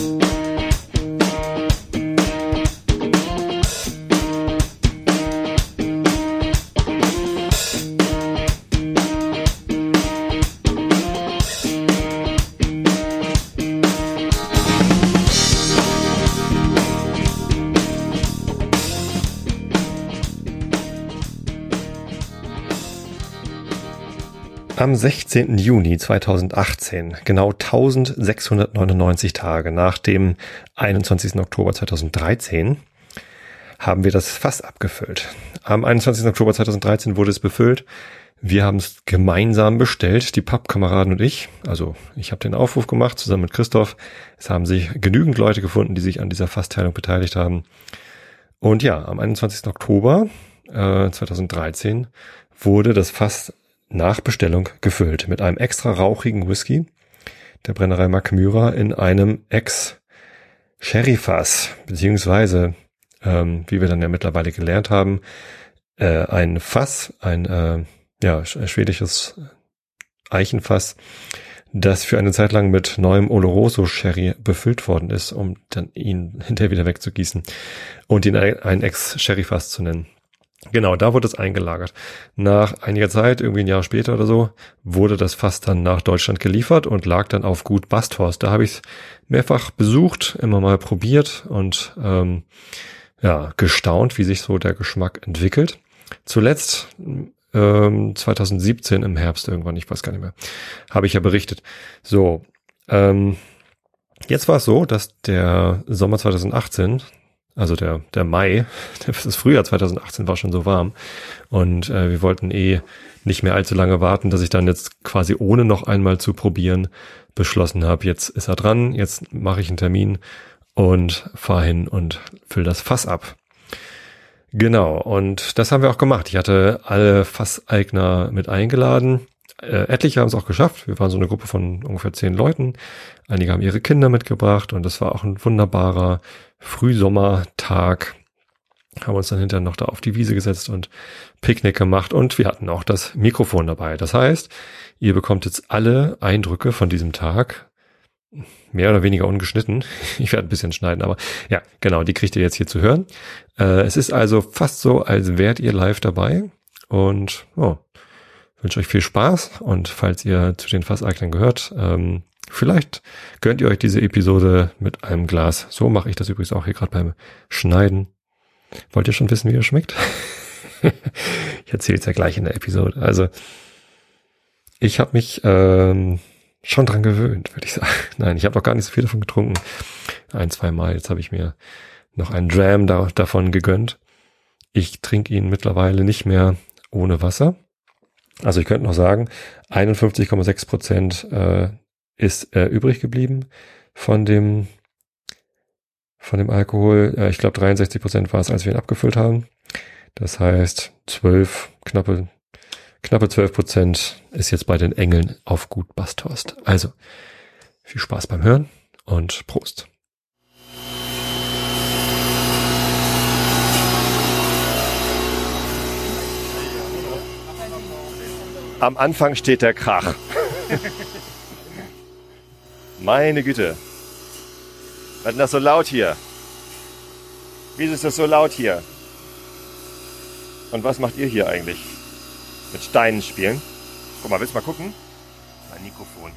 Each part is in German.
Thank you. Am 16. Juni 2018, genau 1699 Tage nach dem 21. Oktober 2013, haben wir das Fass abgefüllt. Am 21. Oktober 2013 wurde es befüllt. Wir haben es gemeinsam bestellt, die Pappkameraden und ich. Also ich habe den Aufruf gemacht zusammen mit Christoph. Es haben sich genügend Leute gefunden, die sich an dieser Fassteilung beteiligt haben. Und ja, am 21. Oktober äh, 2013 wurde das Fass nach Bestellung gefüllt mit einem extra rauchigen Whisky der Brennerei Macmyra in einem Ex-Sherry-Fass, beziehungsweise, ähm, wie wir dann ja mittlerweile gelernt haben, äh, ein Fass, ein äh, ja, schwedisches Eichenfass, das für eine Zeit lang mit neuem Oloroso Sherry befüllt worden ist, um dann ihn hinterher wieder wegzugießen und ihn ein Ex-Sherry-Fass zu nennen. Genau, da wurde es eingelagert. Nach einiger Zeit, irgendwie ein Jahr später oder so, wurde das Fass dann nach Deutschland geliefert und lag dann auf Gut Basthorst. Da habe ich es mehrfach besucht, immer mal probiert und ähm, ja, gestaunt, wie sich so der Geschmack entwickelt. Zuletzt ähm, 2017 im Herbst irgendwann, ich weiß gar nicht mehr, habe ich ja berichtet. So, ähm, jetzt war es so, dass der Sommer 2018 also der, der Mai, das Frühjahr 2018 war schon so warm. Und äh, wir wollten eh nicht mehr allzu lange warten, dass ich dann jetzt quasi ohne noch einmal zu probieren beschlossen habe, jetzt ist er dran, jetzt mache ich einen Termin und fahre hin und fülle das Fass ab. Genau, und das haben wir auch gemacht. Ich hatte alle Fasseigner mit eingeladen. Äh, etliche haben es auch geschafft. Wir waren so eine Gruppe von ungefähr zehn Leuten. Einige haben ihre Kinder mitgebracht und das war auch ein wunderbarer Frühsommertag. Haben uns dann hinterher noch da auf die Wiese gesetzt und Picknick gemacht und wir hatten auch das Mikrofon dabei. Das heißt, ihr bekommt jetzt alle Eindrücke von diesem Tag mehr oder weniger ungeschnitten. Ich werde ein bisschen schneiden, aber ja, genau, die kriegt ihr jetzt hier zu hören. Äh, es ist also fast so, als wärt ihr live dabei und oh, wünsche euch viel Spaß und falls ihr zu den Fasseignern gehört, ähm, vielleicht gönnt ihr euch diese Episode mit einem Glas. So mache ich das übrigens auch hier gerade beim Schneiden. Wollt ihr schon wissen, wie er schmeckt? ich erzähle es ja gleich in der Episode. Also ich habe mich ähm, schon dran gewöhnt, würde ich sagen. Nein, ich habe noch gar nicht so viel davon getrunken. Ein, zwei Mal. Jetzt habe ich mir noch einen Dram da, davon gegönnt. Ich trinke ihn mittlerweile nicht mehr ohne Wasser. Also ich könnte noch sagen, 51,6 Prozent äh, ist äh, übrig geblieben von dem von dem Alkohol. Äh, ich glaube 63 Prozent war es, als wir ihn abgefüllt haben. Das heißt 12, knappe knappe 12 Prozent ist jetzt bei den Engeln auf Gut Basthorst. Also viel Spaß beim Hören und Prost. Am Anfang steht der Krach. Meine Güte. Was ist das so laut hier? Wieso ist das so laut hier? Und was macht ihr hier eigentlich? Mit Steinen spielen? Guck mal, willst du mal gucken? Mein Mikrofon.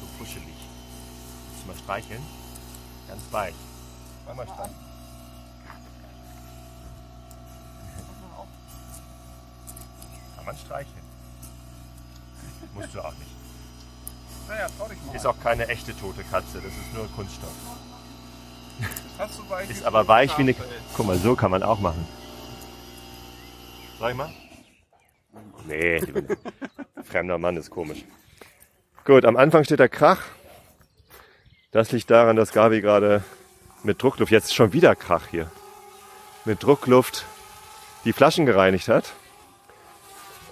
So puschelig. Willst du mal streicheln? Ganz weich. Mach mal streicheln. Kann man streicheln. Musst du auch nicht. Naja, trau dich mal. Ist auch keine echte tote Katze, das ist nur Kunststoff. Hast du weich Ist aber weich wie eine. Schafell. Guck mal, so kann man auch machen. Sag ich mal? Nee, fremder Mann ist komisch. Gut, am Anfang steht der Krach. Das liegt daran, dass Gabi gerade mit Druckluft, jetzt ist schon wieder Krach hier, mit Druckluft die Flaschen gereinigt hat.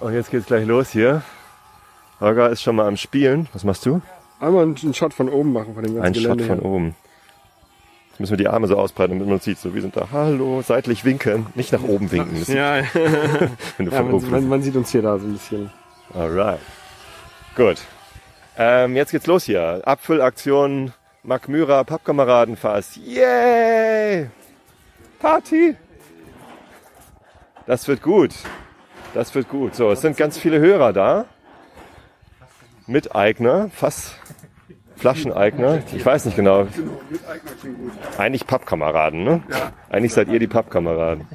Und jetzt geht's gleich los hier. Holger ist schon mal am Spielen. Was machst du? Einmal einen Shot von oben machen von dem ganzen Ein Shot Gelände. von her. oben. Jetzt müssen wir die Arme so ausbreiten, damit man uns sieht. So, wir sind da. Hallo, seitlich winken. Nicht nach oben winken. Das Ja, ja. wenn du ja von man, oben man, man sieht uns hier da so ein bisschen. Alright. Gut. Ähm, jetzt geht's los hier. Abfüllaktion Magmyra Pappkameradenfass. Yay! Party! Das wird gut. Das wird gut. So, es sind ganz viele Hörer da. Miteigner, Fass, Flascheneigner. Ich weiß nicht genau. Eigentlich Pappkameraden, ne? Eigentlich seid ihr die Pappkameraden.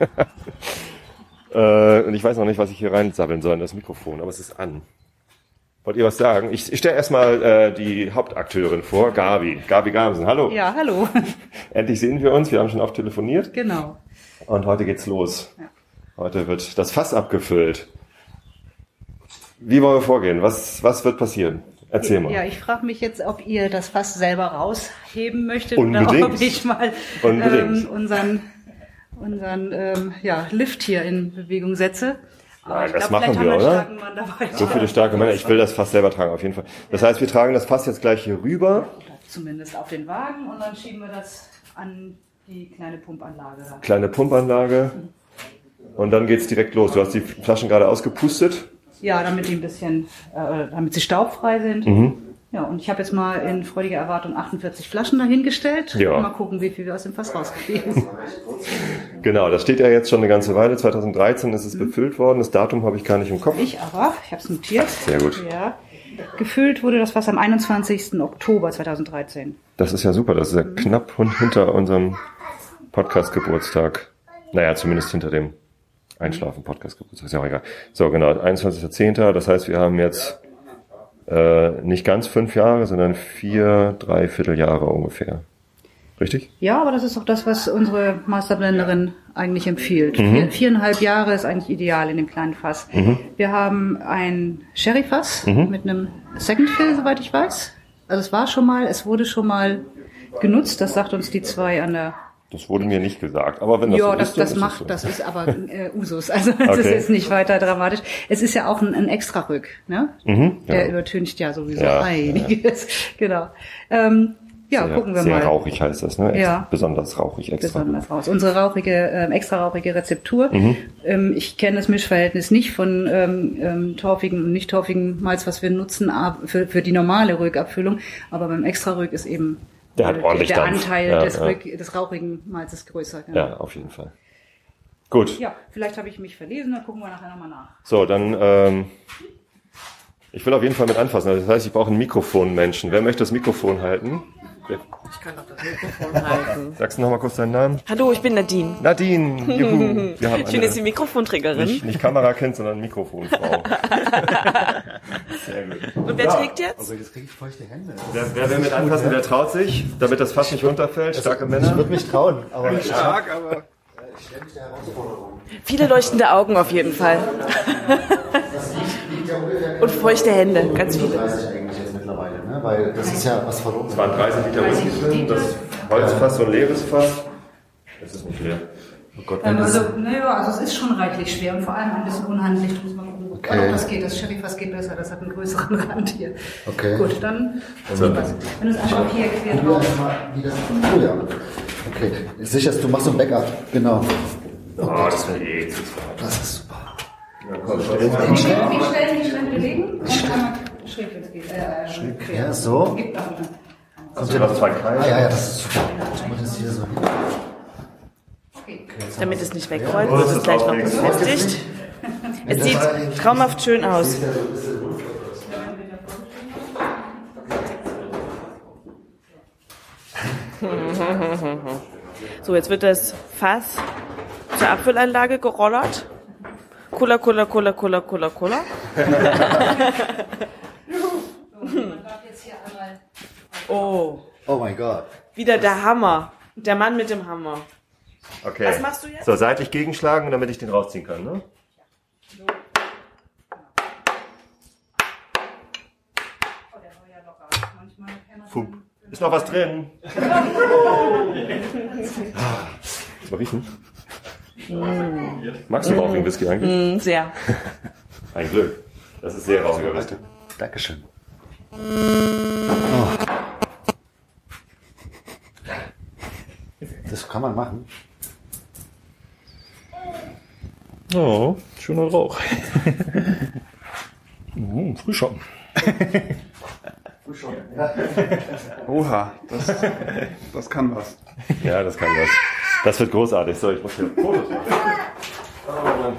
äh, und ich weiß noch nicht, was ich hier reinsabbeln soll in das Mikrofon, aber es ist an. Wollt ihr was sagen? Ich, ich stelle erstmal äh, die Hauptakteurin vor, Gabi. Gabi Gamsen, hallo. Ja, hallo. Endlich sehen wir uns, wir haben schon oft telefoniert Genau. und heute geht's los. Ja. Heute wird das Fass abgefüllt. Wie wollen wir vorgehen? Was, was wird passieren? Erzähl mal. Ja, ich frage mich jetzt, ob ihr das Fass selber rausheben möchtet Unbedingt. oder ob ich mal ähm, unseren, unseren ähm, ja, Lift hier in Bewegung setze. Nein, das glaub, machen wir, oder? So viele starke Männer. Ich will das Fass selber tragen, auf jeden Fall. Das heißt, wir tragen das Fass jetzt gleich hier rüber. Zumindest auf den Wagen und dann schieben wir das an die kleine Pumpanlage. Kleine Pumpanlage. Und dann geht's direkt los. Du hast die Flaschen gerade ausgepustet. Ja, damit die ein bisschen, äh, damit sie staubfrei sind. Mhm. Ja, und ich habe jetzt mal in freudiger Erwartung 48 Flaschen dahingestellt. Ja. Mal gucken, wie viel wir aus dem Fass rauskriegen. Genau, das steht ja jetzt schon eine ganze Weile. 2013 ist es befüllt worden. Das Datum habe ich gar nicht im Kopf. Ich aber, ich habe es notiert. Sehr gut. Ja. Gefüllt wurde das Fass am 21. Oktober 2013. Das ist ja super. Das ist ja knapp hun- hinter unserem Podcast-Geburtstag. Naja, zumindest hinter dem Einschlafen-Podcast-Geburtstag. Ist ja auch egal. So, genau. 21.10. Das heißt, wir haben jetzt äh, nicht ganz fünf Jahre, sondern vier, dreiviertel Jahre ungefähr. Richtig? Ja, aber das ist auch das, was unsere Masterblenderin eigentlich empfiehlt. Mhm. Vier, viereinhalb Jahre ist eigentlich ideal in dem kleinen Fass. Mhm. Wir haben ein Sherry-Fass mit einem Second Fill, soweit ich weiß. Also es war schon mal, es wurde schon mal genutzt. Das sagt uns die zwei an der Das wurde mir nicht gesagt. Aber wenn das ja, so das, ist, das ist macht, so. das ist aber äh, Usus. Also das Okay. ist jetzt nicht weiter dramatisch. Es ist ja auch ein, ein Extra-Rück, ne? Mhm, Der ja. übertüncht ja sowieso Ja, einiges. Genau. Ähm, ja, sehr, gucken wir sehr mal. rauchig heißt das, ne? Ja. Besonders rauchig extra. Besonders raus. Unsere rauchige, ähm, extra rauchige Rezeptur. Mhm. Ähm, ich kenne das Mischverhältnis nicht von ähm, ähm, torfigen und nicht torfigen Malz, was wir nutzen für, für die normale Rückabfüllung. Aber beim extra Rück ist eben Der hat ordentlich der Dampf. Anteil Ja, des, ja. Des rauchigen Malzes größer. genau. Ja, auf jeden Fall. Gut. Ja, vielleicht habe ich mich verlesen, dann gucken wir nachher nochmal nach. So, dann, ähm, ich will auf jeden Fall mit anfassen. Das heißt, ich brauche ein Mikrofon, Menschen. Wer möchte das Mikrofon halten? Ich kann doch das Mikrofon halten. Sagst du noch mal kurz deinen Namen? Hallo, ich bin Nadine. Nadine, juhu. Wir haben Schön, dass Sie eine, Mikrofanträgerin. nicht, nicht Kamerakind, sondern Mikrofonfrau. Sehr gut. Und wer trägt jetzt? Also jetzt kriege ich feuchte Hände. Wer, wer will mit anfassen, wer traut sich, damit das Fass nicht runterfällt? Starke Ich Männer. würde mich trauen, aber ich Stark, aber stelle mich der Herausforderung. Viele leuchtende Augen auf jeden Fall. Und feuchte Hände, ganz viele. 30 eigentlich jetzt mittlerweile, ne? weil das ist ja was verloren. Es waren 30 Liter Whisky drin, das Holzfass, so ein leeres Fass. Das ist nicht leer. Oh Gott, Ähm, also, naja, also es ist schon reichlich schwer und vor allem ein bisschen unhandlich. Muss man gucken, Okay. ob das geht. Das Sherry-Fass geht besser, das hat einen größeren Rand hier. Okay. Gut, dann was. Wenn du es einfach hier das. Oh ja. Okay. Sicherst, du machst so ein Backup. Genau. Oh, das wäre eh zu Das ist super. Wie schnell, wie schnell, wie schnell bewegen? Und einmal schräg, es geht. Äh, schräg. Ja, so. Gibt auch wieder. Kommt Du hast zwei Kreise. Ah ja, ja, das ist super. Das hier so. Okay. Damit es nicht wegrollt, wird es gleich noch befestigt. Es sieht traumhaft schön aus. So, jetzt wird das Fass zur Abfüllanlage gerollert. Cola, Cola, Cola, Cola, Cola, Cola. Man darf jetzt hier einmal. Oh, Oh mein Gott. wieder der Hammer. Der Mann mit dem Hammer. Okay. Was machst du jetzt? So, seitlich gegenschlagen, damit ich den rausziehen kann, ne? Oh, der war ja locker. Manchmal kann man Pup. Ist noch was drin? Mal riechen. Magst du rauchigen Whisky eigentlich? Hm, Sehr. Ein Glück. Das ist sehr rauchiger Whisky. Dankeschön. Oh. Das kann man machen. Oh, schöner Rauch. mm, Frühschoppen. Oha, das, das kann was. Ja, das kann was. Das wird großartig. So, ich muss hier Fotos machen.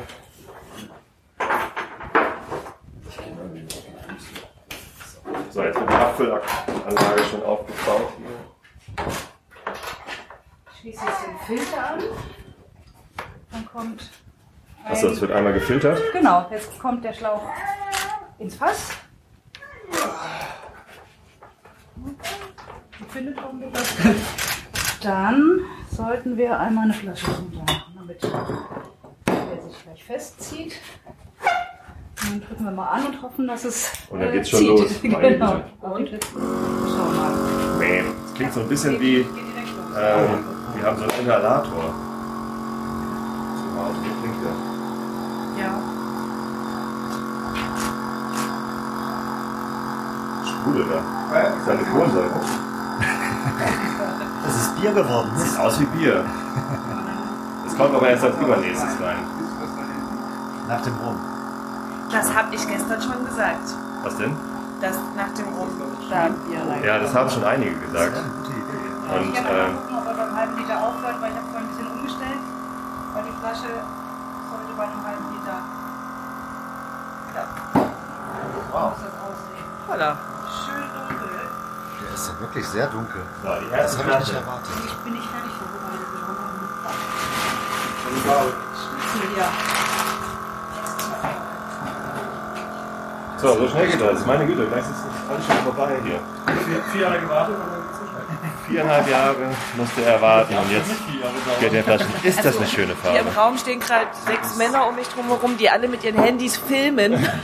So, jetzt wird die Abfüllanlage schon aufgebaut hier. Schließe jetzt den Filter an. Dann kommt. Achso, es wird einmal gefiltert. Genau, jetzt kommt der Schlauch ins Fass. Findet hoffentlich was. Dann sollten wir einmal eine Flasche runter machen, damit der sich gleich festzieht. Und dann drücken wir mal an und hoffen, dass es. Und dann äh, geht's schon zieht. los. Genau. Und jetzt schauen wir mal. Nee, das klingt so ein bisschen wie, Geht direkt los. ähm, wir haben so einen Inhalator. So laut klingt der. Ja. Sprudel da. Das ist eine Kohlensäure. Das ist Bier geworden. Sieht aus wie Bier. Das kommt aber erst als übernächstes rein. Nach dem Rum. Das habe ich gestern schon gesagt. Was denn? Dass nach dem Rum da Bier rein. Ja, das haben schon einige gesagt. Idee. Und ich habe mal gucken, ob er beim halben Liter aufhört, weil ich habe vorhin ein bisschen umgestellt. Weil die Flasche sollte bei einem halben Liter. Ja. Wow. Muss das aussehen. Voller. Schön dunkel. Der ist ja wirklich sehr dunkel. so, die Das habe ich nicht erwartet. Ich bin nicht fertig vorbereitet. Wir haben einen Schlüssel hier. So, so schnell geht das. Meine Güte, gleich ist das alles schon vorbei hier. Vier Jahre gewartet und dann geht's nicht mehr. Viereinhalb Jahre musste er warten und jetzt geht der Flaschen. Ist das eine schöne Hier im Farbe? Raum stehen gerade sechs Männer um mich drumherum, die alle mit ihren Handys filmen.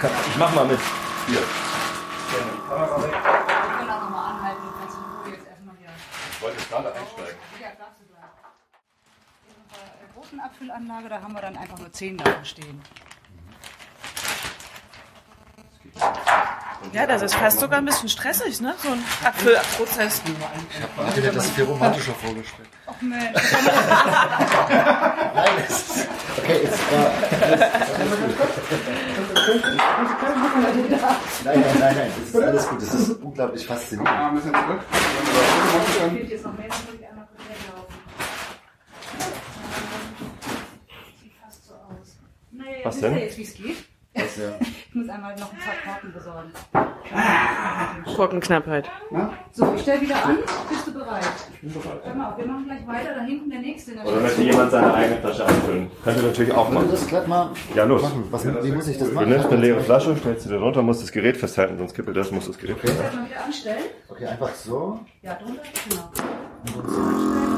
Ich mach mal mit. Hier. Wir können auch nochmal anhalten. Du kannst in Ruhe jetzt erstmal hier. Ich wollte jetzt gerade einsteigen. Ja, darfst du gleich. In unserer äh, großen Abfüllanlage, da haben wir dann einfach nur 10 davon stehen. Ja, das ist fast sogar ein bisschen stressig, ne? So ein Abfüllprozess. Ich hätte das viel romantischer vorgestellt. Ach Mensch. Nein, es ist. Okay, jetzt. Nein, nein, nein, nein. Das ist alles gut. Das ist unglaublich faszinierend. Ah, ein bisschen zurück. Dann Fehlt jetzt noch mehr, dann würde ich einmal kurz weglaufen. Sieht fast so aus. Naja, Was wisst denn? ihr jetzt, wie es geht? Das, ja. Ich muss einmal noch ein paar Karten besorgen. Gurkenknappheit. So, ich stelle wieder an. Bist du bereit? Ich bin bereit. Hör mal auf, wir machen gleich weiter. Da hinten der nächste. der Oder möchte jemand seine eigene Flasche abfüllen? Könnt ihr natürlich auch machen. das glatt mal Ja, los. machen? Was, wie muss ich das Du machen? nimmst eine leere Flasche, stellst sie da drunter, musst das Gerät festhalten, sonst kippelt das, musst das Gerät festhalten. Wieder anstellen. Okay, einfach so. Ja, drunter. Genau.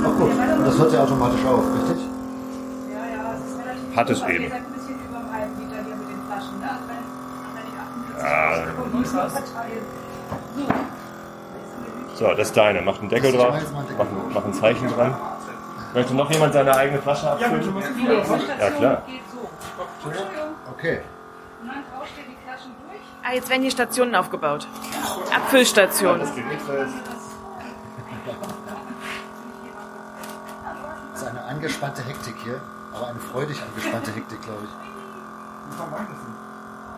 Ach gut. Und das hört ja automatisch auf, richtig? Ja, ja, es ist relativ. Hat es eben. Ihr seid ein bisschen über einem halben Liter hier mit den Flaschen. Ne? Also wenn, wenn ich 48 Ja. Sekunden muss man verteilen. So. Das ist deine. Mach einen Deckel drauf, mach, ein- mach ein Zeichen dran. Möchte noch jemand seine eigene Flasche abfüllen? Ja, klar. Okay. Und dann tauscht ihr die Flaschen durch. Ah, jetzt werden hier Stationen aufgebaut. Abfüllstationen. Das ist eine angespannte Hektik hier, aber eine freudig angespannte Hektik, glaube ich.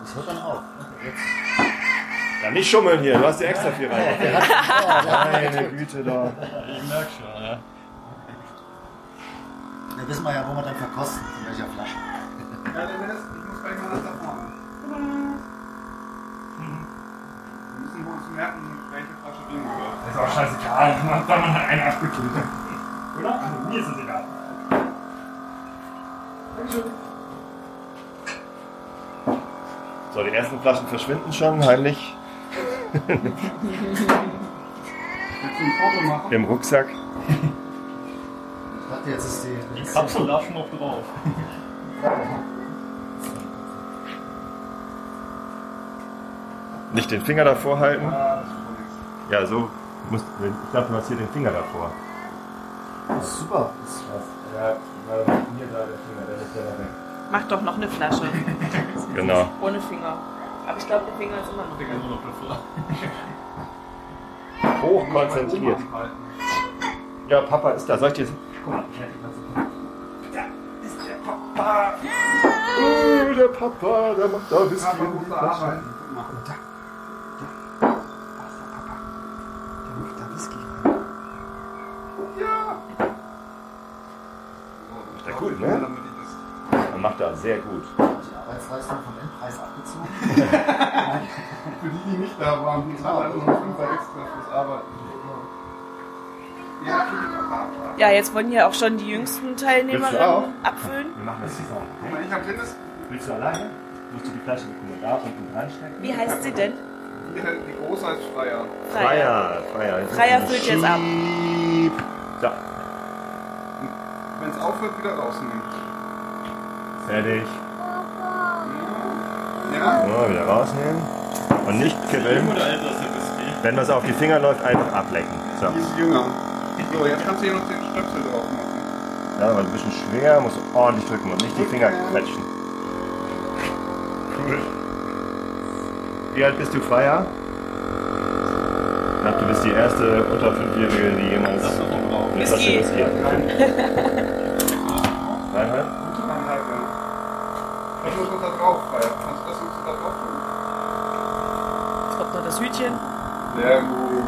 Das hört dann auf. Jetzt. Ja, nicht schummeln hier, du hast dir extra viel rein. Meine Güte da. Da wissen wir ja, wo wir dann verkosten, in welcher Flasche. Ja, der Dennis, ich muss gleich mal das da vorne. Wir müssen uns merken, welche Flasche wem gehört. Ist auch scheißegal, weil man hat einen abgekühlt. Oder? Also, mir ist es egal. So, die ersten Flaschen verschwinden schon heimlich Willst du ein Foto machen? im Rucksack. Dachte, jetzt ist die. Die Kapsel darf schon noch drauf. Nicht den Finger davor halten. Ja, so. Musst, ich glaube, du hast hier den Finger davor. Das ist super. Das ist Ja, hier da der Finger, der ist ja da weg. Mach doch noch eine Flasche. Genau. Ohne Finger. Aber ich glaube, der Finger ist immer noch. Digga, nur noch davor. Hoch konzentriert. Oben halten. Ja, Papa ist da. Soll ich dir. Guck mal, ich Da ist der Papa. Oh, der Papa, der macht da Whisky. arbeiten. Guck mal, da. Da. Ach, der Papa. Der macht da Whisky rein. Macht er gut, ne? Er macht er sehr gut. Arbeitsleistung vom Endpreis abgezogen. Für die, die nicht da waren, die zahlen also noch einen Fünfer extra fürs Arbeiten. Ja, jetzt wollen hier auch schon die jüngsten? Teilnehmerinnen abfüllen. Wir machen das zusammen. Guck mal, ich hab Tennis. Willst du alleine? Musst du die Flasche mal, da unten reinstecken? Wie heißt sie denn? Die, die große heißt Freier. Freier, Freier. Freier füllt jetzt ab. So, Wenn es aufhört, wieder rausnehmen. fertig. Ja? So, wieder rausnehmen. Und nicht kippeln. Wenn was auf die Finger läuft, einfach ablecken. So. Die ist jünger. So, jetzt kannst du hier noch den Stöpsel drauf machen. Ja, aber ein bisschen schwer, musst du ordentlich drücken und nicht die Finger quetschen. Cool. Wie alt bist du, Freier? Ich glaube, du bist die erste unter Fünfjährige, die jemals eine Flasche Whisky. Hat. Dreieinhalb? Dreieinhalb, ja. Was muss noch da drauf, Freier? Drauf tun? Jetzt kommt noch das Hütchen. Sehr gut.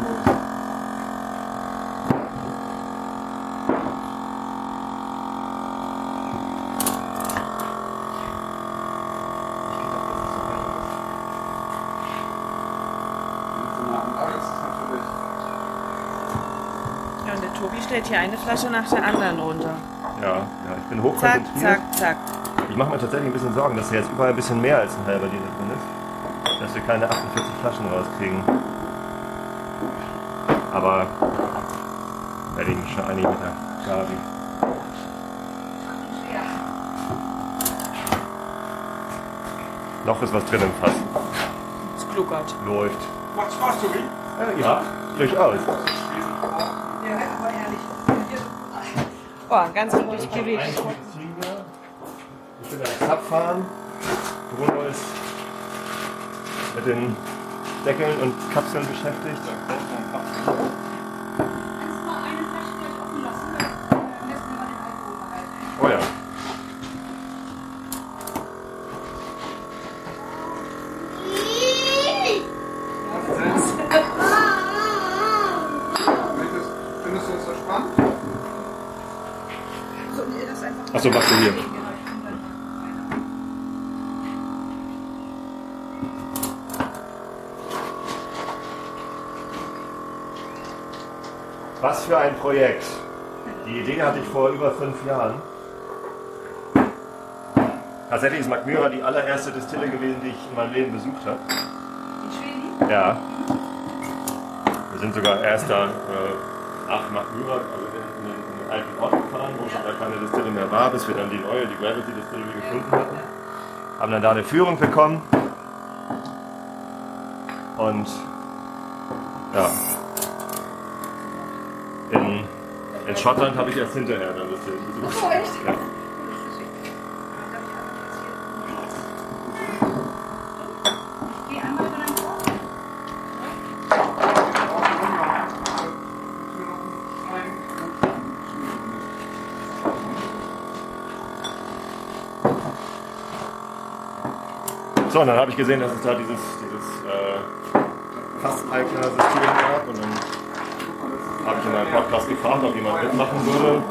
Aber das ist natürlich. Ja, und der Tobi stellt hier eine Flasche nach der anderen runter. Ja, ja, ich bin Zack, hochkonzentriert. zack, zack. Ich mache mir tatsächlich ein bisschen Sorgen, dass hier jetzt überall ein bisschen mehr als ein halber Liter drin ist. Dass wir keine 48 Flaschen rauskriegen. Aber werde ich mich schon einig mit der Gabi. Noch ist was drin im Fass. Es gluckert. Läuft. Macht Spaß, Tobi. Äh, ja, durchaus. Oh, ganz ruhig bewegt. Ich bin am Abfahren. Bruno ist mit den Deckeln und Kapseln beschäftigt. Oh ja. Möchtest, findest du das so spannend? Achso, machst du hier. Was für ein Projekt. Die Idee hatte ich vor über fünf Jahren. Tatsächlich ist Magmyra die allererste Distille gewesen, die ich in meinem Leben besucht habe. Ja. Wir sind sogar erst da äh, nach Magmyra, also in, in, in den alten Ort gefahren, wo schon da keine Distille mehr war, bis wir dann die neue, die Gravity Distillery gefunden hatten. Haben dann da eine Führung bekommen. Und ja. In, in Schottland habe ich erst hinterher dann Distille besucht. Oh, echt? Ja. So, und dann habe ich gesehen, dass es da dieses, dieses äh, Fasseigner-System gab. Und dann habe ich in meinem Podcast gefragt, ob jemand mitmachen würde.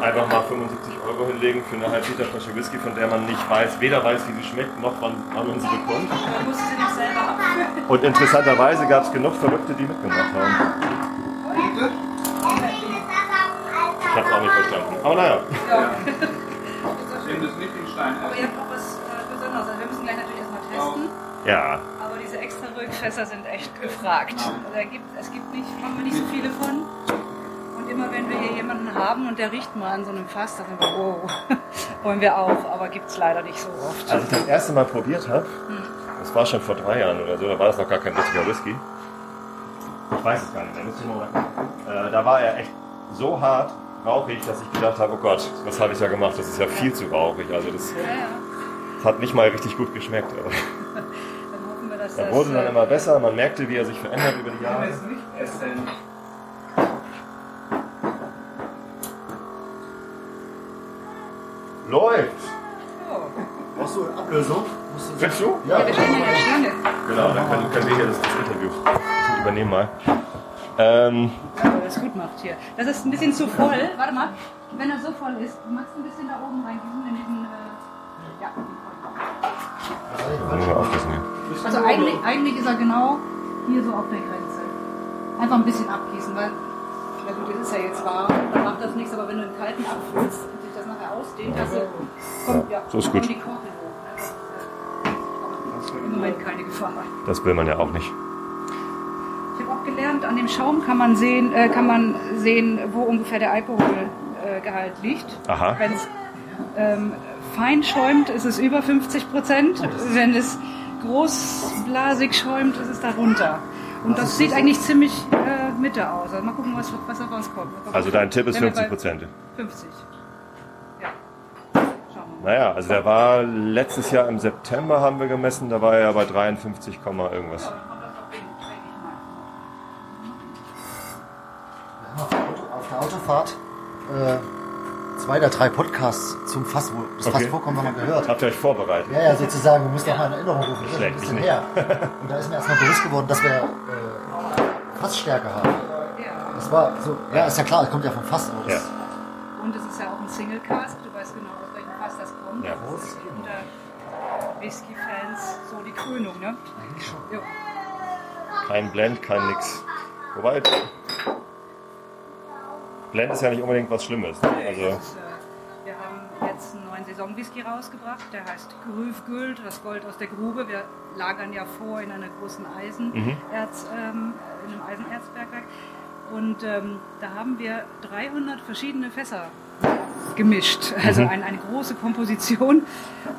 Einfach mal 75 Euro hinlegen für eine halb Liter Flasche Whisky, von der man nicht weiß, weder weiß, wie sie schmeckt, noch wann, wann man sie bekommt. Und interessanterweise gab es genug Verrückte, die mitgemacht haben. Ich habe es auch nicht verstanden. Aber naja. Lieblingsstein. Aber ihr habt auch was äh, Besonderes. Also wir müssen gleich natürlich erstmal testen. Ja. Aber diese extra Rückfässer sind echt gefragt. Da gibt, es gibt nicht, haben wir nicht so viele von. Und immer wenn wir hier jemanden haben und der riecht mal an so einem Fass, dann sind wir, wow, wollen wir auch. Aber gibt es leider nicht so oft. Als ich das erste Mal probiert habe, das war schon vor drei Jahren oder so, da war das noch gar kein richtiger Whisky. Ich weiß es gar nicht mehr, müsste ich mal äh, Da war er echt so hart rauchig, dass ich gedacht habe, oh Gott, was habe ich da gemacht? Das ist ja viel zu rauchig. Also das, Ja, ja. das hat nicht mal richtig gut geschmeckt. Aber er das. wurde dann immer besser, man merkte, wie er sich verändert über die Jahre. Jetzt nicht essen. Läuft! oh, Brauchst du eine Ablösung? Willst du? Ja, Wir stehen ja in der Schlange. Genau, dann können, können wir hier das, das Interview übernehmen mal. Ähm, Aber das gut macht hier. Das ist ein bisschen zu voll. Warte mal, wenn er so voll ist, magst du ein bisschen da oben reingehen in diesen. Äh, ja, müssen wir aufpassen hier. Also eigentlich, eigentlich ist er genau hier so auf der Grenze. Einfach ein bisschen abgießen, weil, na gut, es ist ja jetzt warm, dann macht das nichts, aber wenn du einen kalten abfüllst und sich das nachher ausdehnt, du, kommt, ja, so ist gut. die Korken hoch. Ne? Das ist im Moment keine Gefahr. Das will man ja auch nicht. Ich habe auch gelernt, an dem Schaum kann man sehen, äh, kann man sehen wo ungefähr der Alkoholgehalt äh, liegt. Aha. Wenn es ähm, fein schäumt, ist es über 50 Prozent. Wenn es großblasig schäumt, ist es darunter. Und das sieht eigentlich ziemlich äh, Mitte aus. Also mal gucken, was, was da rauskommt. Also dein Tipp ist Wenn wir 50 bei Prozent. 50. Ja. Schauen wir mal. Naja, also der war letztes Jahr im September haben wir gemessen, da war er ja bei 53, Komma irgendwas. Auf der Autofahrt äh, zwei oder drei Podcasts zum Fass, wo das Fass Okay. vorkommt, haben wir gehört. Habt ihr euch vorbereitet? Ja, ja, sozusagen, wir müssen auch mal in Erinnerung rufen. Das ist schlecht, ein bisschen ich her. Und da ist mir erstmal bewusst geworden, dass wir äh, Fassstärke haben. Ja. Das war so, ja, ist ja klar, das kommt ja vom Fass. Aber das, Und es ist ja auch ein Single Cask. Du weißt genau, aus welchem Fass das kommt. Ja. Das ist unter Whisky-Fans so die Krönung, ne? Ja. Kein Blend, kein nix. Wobei, Blend ist ja nicht unbedingt was Schlimmes. ne? Also, äh, wir haben jetzt einen neuen Saisonwhisky rausgebracht, der heißt Grüf Gold, das Gold aus der Grube. Wir lagern ja vor in einer großen Eisenerz, ähm, in einem Eisenerzbergwerk. Und ähm, da haben wir 300 verschiedene Fässer gemischt. Also ein, eine große Komposition.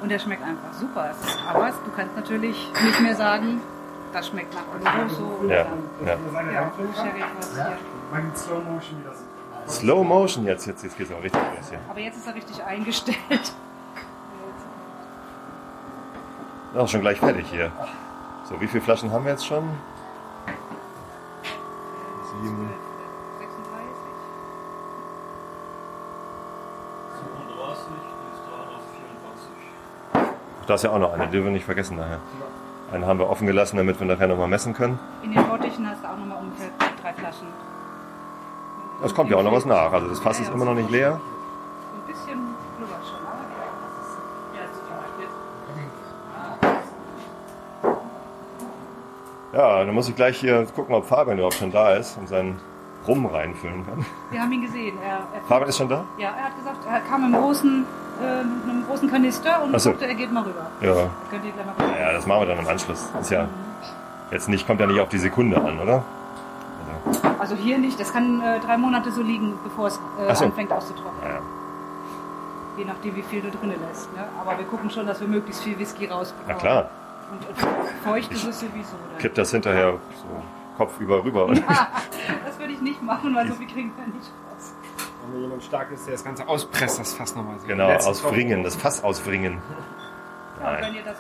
Und der schmeckt einfach super. Aber du kannst natürlich nicht mehr sagen, das schmeckt nach Oloroso oder ja, dann ja. Seine ja, Handtücher. Slow Motion jetzt, jetzt, jetzt geht's auch richtig los hier. Aber jetzt ist er richtig eingestellt. Auch schon gleich fertig hier. So, wie viele Flaschen haben wir jetzt schon? Sieben. 36. Da ist ja auch noch eine, die dürfen wir nicht vergessen nachher. Eine haben wir offen gelassen, damit wir nachher nochmal messen können. In den Bottichen hast du auch nochmal ungefähr drei Flaschen. Es kommt ja auch noch was nach. Also das Fass ist immer noch nicht leer. Ein bisschen blubbert schon, ja dann muss ich gleich hier gucken, ob Fabian überhaupt schon da ist und seinen Rum reinfüllen kann. Wir haben ihn gesehen. Er, er, Fabian ist schon da? ja, er hat gesagt, er kam im großen, äh, mit einem großen Kanister und Ach so. sagte, er geht mal rüber. Ja. Könnt ihr gleich mal gucken. Ja, das machen wir dann im Anschluss. Ist ja jetzt nicht, kommt ja nicht auf die Sekunde an, oder? Also hier nicht, das kann äh, drei Monate so liegen, bevor es äh, so. anfängt auszutrocknen. Ja. Je nachdem, wie viel du drinnen lässt. Ne? Aber wir gucken schon, dass wir möglichst viel Whisky rausbekommen. Na klar, Und, und feucht ist es sowieso. Dann. kippt das hinterher so Kopf über rüber. Das würde ich nicht machen, weil so viel kriegen wir nicht raus. Wenn da jemand stark ist, der das Ganze auspresst, das Fass nochmal so. genau, ausfringen, das Fass ausfringen. Ja, und Nein. wenn ihr das,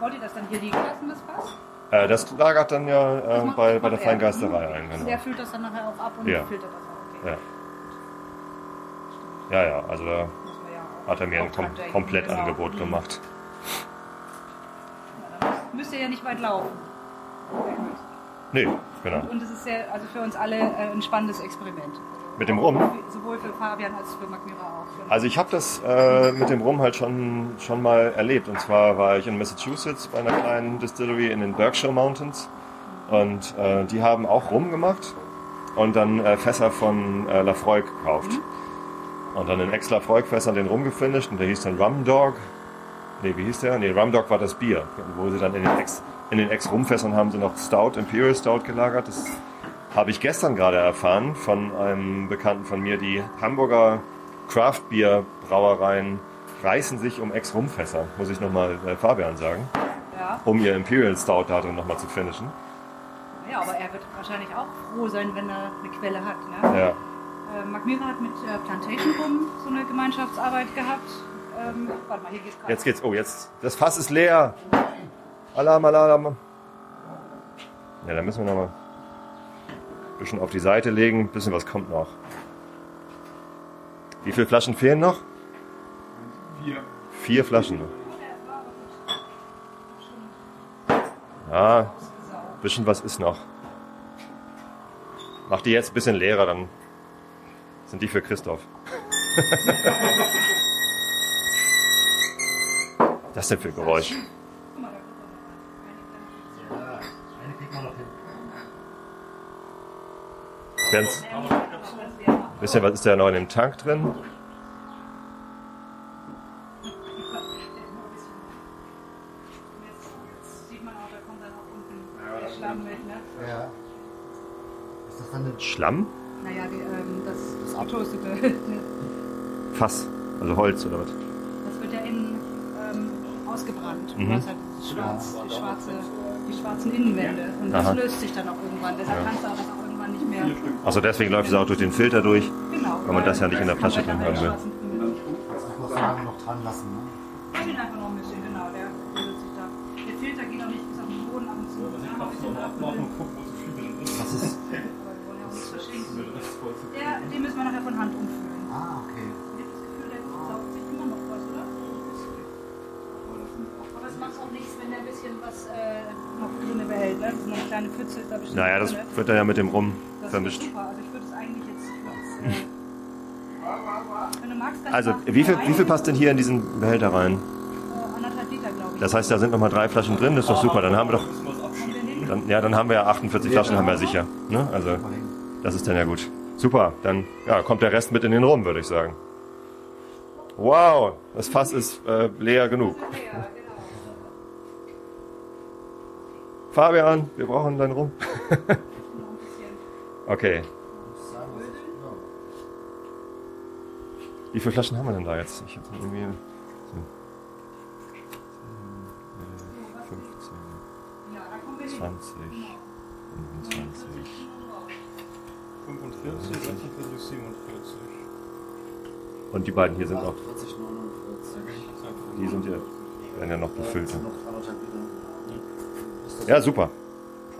wollt ihr das dann hier liegen lassen, das Fass? Äh, das lagert dann ja äh, bei, bei der er. Feingeisterei ein. Genau. Der füllt das dann nachher auch ab und Ja. filtert das auch. Okay. Ja. ja, ja, also da ja hat er mir ein Kom Komplettangebot genau. gemacht. Ja, müsst- ihr ja nicht weit laufen. Nee, genau. Und es ist sehr, also für uns alle äh, ein spannendes Experiment. Mit dem Rum? Sowohl für Fabian als für Magmira auch. Also ich habe das äh, mit dem Rum halt schon, schon mal erlebt. Und zwar war ich in Massachusetts bei einer kleinen Distillery in den Berkshire Mountains. Und äh, die haben auch Rum gemacht und dann äh, Fässer von äh, Lafroy gekauft. Und dann in Ex-Lafroy-Fässern den Rum gefinisht und der hieß dann Rum Dog. Nee, wie hieß der? Nee, Rum Dog war das Bier. Wo sie dann in den Ex- in den Ex-Rumfässern haben sie noch Stout, Imperial Stout gelagert. Das habe ich gestern gerade erfahren von einem Bekannten von mir. Die Hamburger Craft-Bier-Brauereien reißen sich um Ex-Rumfässer, muss ich nochmal äh, Fabian sagen, ja. um ihr Imperial Stout da drin nochmal zu finishen. ja, aber er wird wahrscheinlich auch froh sein, wenn er eine Quelle hat. Ne? Ja. Äh, Magmira hat mit äh, Plantation Rum so eine Gemeinschaftsarbeit gehabt. Ähm, warte mal, hier geht's gerade. Jetzt geht's, oh, jetzt, das Fass ist leer. Alarm, Alarm. Ja, dann müssen wir nochmal ein bisschen auf die Seite legen, ein bisschen was kommt noch. Wie viele Flaschen fehlen noch? Vier. Vier Flaschen noch. Ja, ein bisschen was ist noch. Mach die jetzt ein bisschen leerer, dann sind die für Christoph. Was ist denn für ein Geräusch? Eine kriegt man noch hin. Ganz bisschen, was ist da noch in dem Tank drin? Schlamm mit, ne? Ja. Ist das dann ein Sch Schlamm? Naja, die, ähm, das, das getoastete, Fass, also Holz oder was? das wird ja innen ähm, ausgebrannt. Mhm. Du hast halt schwarz, die, schwarze, die schwarzen Innenwände. Und das Aha. löst sich dann auch irgendwann. Deshalb kannst du auch das auch. Also deswegen läuft es auch durch den Filter durch. Genau. Weil man das ja nicht in der Flasche drin haben will. muss man lange noch dran lassen. Ne? Ich einfach noch ein bisschen, genau. Der löst sich da. Der Filter geht auch nicht bis auf den Boden ab und zu. Was ist? Der, den müssen wir nachher von Hand umfüllen. Ah, okay. Ich habe das Gefühl, der saugt sich immer noch was, oder? Aber es macht auch nichts, wenn der ein bisschen was äh, noch drin behält. Ne? Das ist noch eine kleine Pfütze. Da bestimmt Naja, das drin. wird dann ja mit dem Rum Das ist vermischt. super. Also ich würde es eigentlich jetzt. äh, wenn du magst, dann Also wie viel, wie viel passt denn hier in diesen Behälter rein? Äh, anderthalb Liter, glaube ich. Das heißt, da sind nochmal drei Flaschen drin, das ist doch super. Dann haben wir doch, dann, ja, dann haben wir ja 48 Flaschen, haben wir ja sicher. Ne? Also das ist dann ja gut. Super, dann ja, kommt der Rest mit in den Rum, würde ich sagen. Wow, das Fass ist äh, leer genug. Ja, genau. Fabian, wir brauchen deinen Rum. Okay. Wie viele Flaschen haben wir denn da jetzt? Ich habe irgendwie so 10, 15, Ja, da kommen wir hin. 20, 25. 45, 46, 47. Und die beiden hier sind auch, 40, 49. die sind ja, werden ja noch befüllt. Ja, super.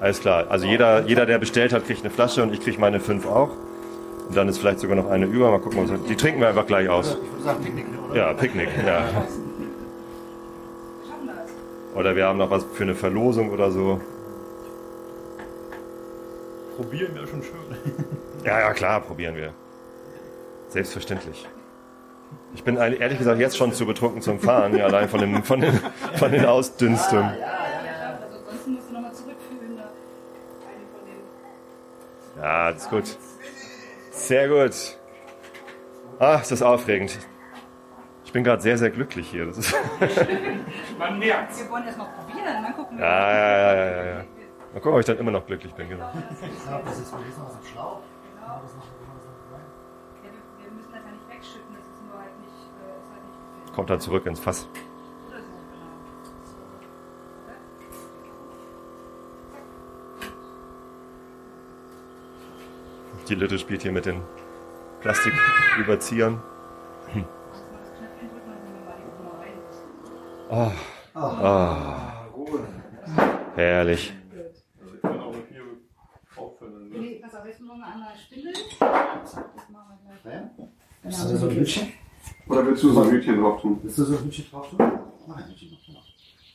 Alles klar. Also jeder, jeder, der bestellt hat, kriegt eine Flasche und ich kriege meine fünf auch. Und dann ist vielleicht sogar noch eine über. Mal gucken, was die trinken wir einfach gleich aus. Ich würde sagen Picknick, oder? Ja, Picknick. Ja. Wir. Oder wir haben noch was für eine Verlosung oder so. Probieren wäre schon schön. Ja, ja, klar, probieren wir. Selbstverständlich. Ich bin ehrlich gesagt jetzt schon zu betrunken zum Fahren, allein von, dem, von, den, von den Ausdünstungen. Also ansonsten musst du nochmal zurückführen. Da. Eine von den Ja, das ist gut. Sehr gut. Ach, ist das aufregend. Ich bin gerade sehr, sehr glücklich hier. Das ist, Man merkt's. Wir wollen erst mal probieren, dann gucken wir. ja, ja, ja, ja, ja, ja. Mal gucken, ob ich dann immer noch glücklich bin. Genau. Ja, das ist vergessen aus dem Schlauch. Wir, müssen das ja nicht wegschütten, das ist nur halt nicht, äh, halt nicht. Kommt dann zurück ins Fass. Oder so, genau. Die Litte spielt hier mit den Plastiküberziehern. Die Nummer rein. Ah, herrlich. Ich kann auch hier auffüllen. Ne? Nee, pass auf, jetzt noch eine andere Stille. Das machen wir gleich. Ist das so ein Hütchen? Oder willst du so ein Hütchen drauf tun? Ist das so ein Hütchen drauf? tun? Mach ein Hütchen noch. genau.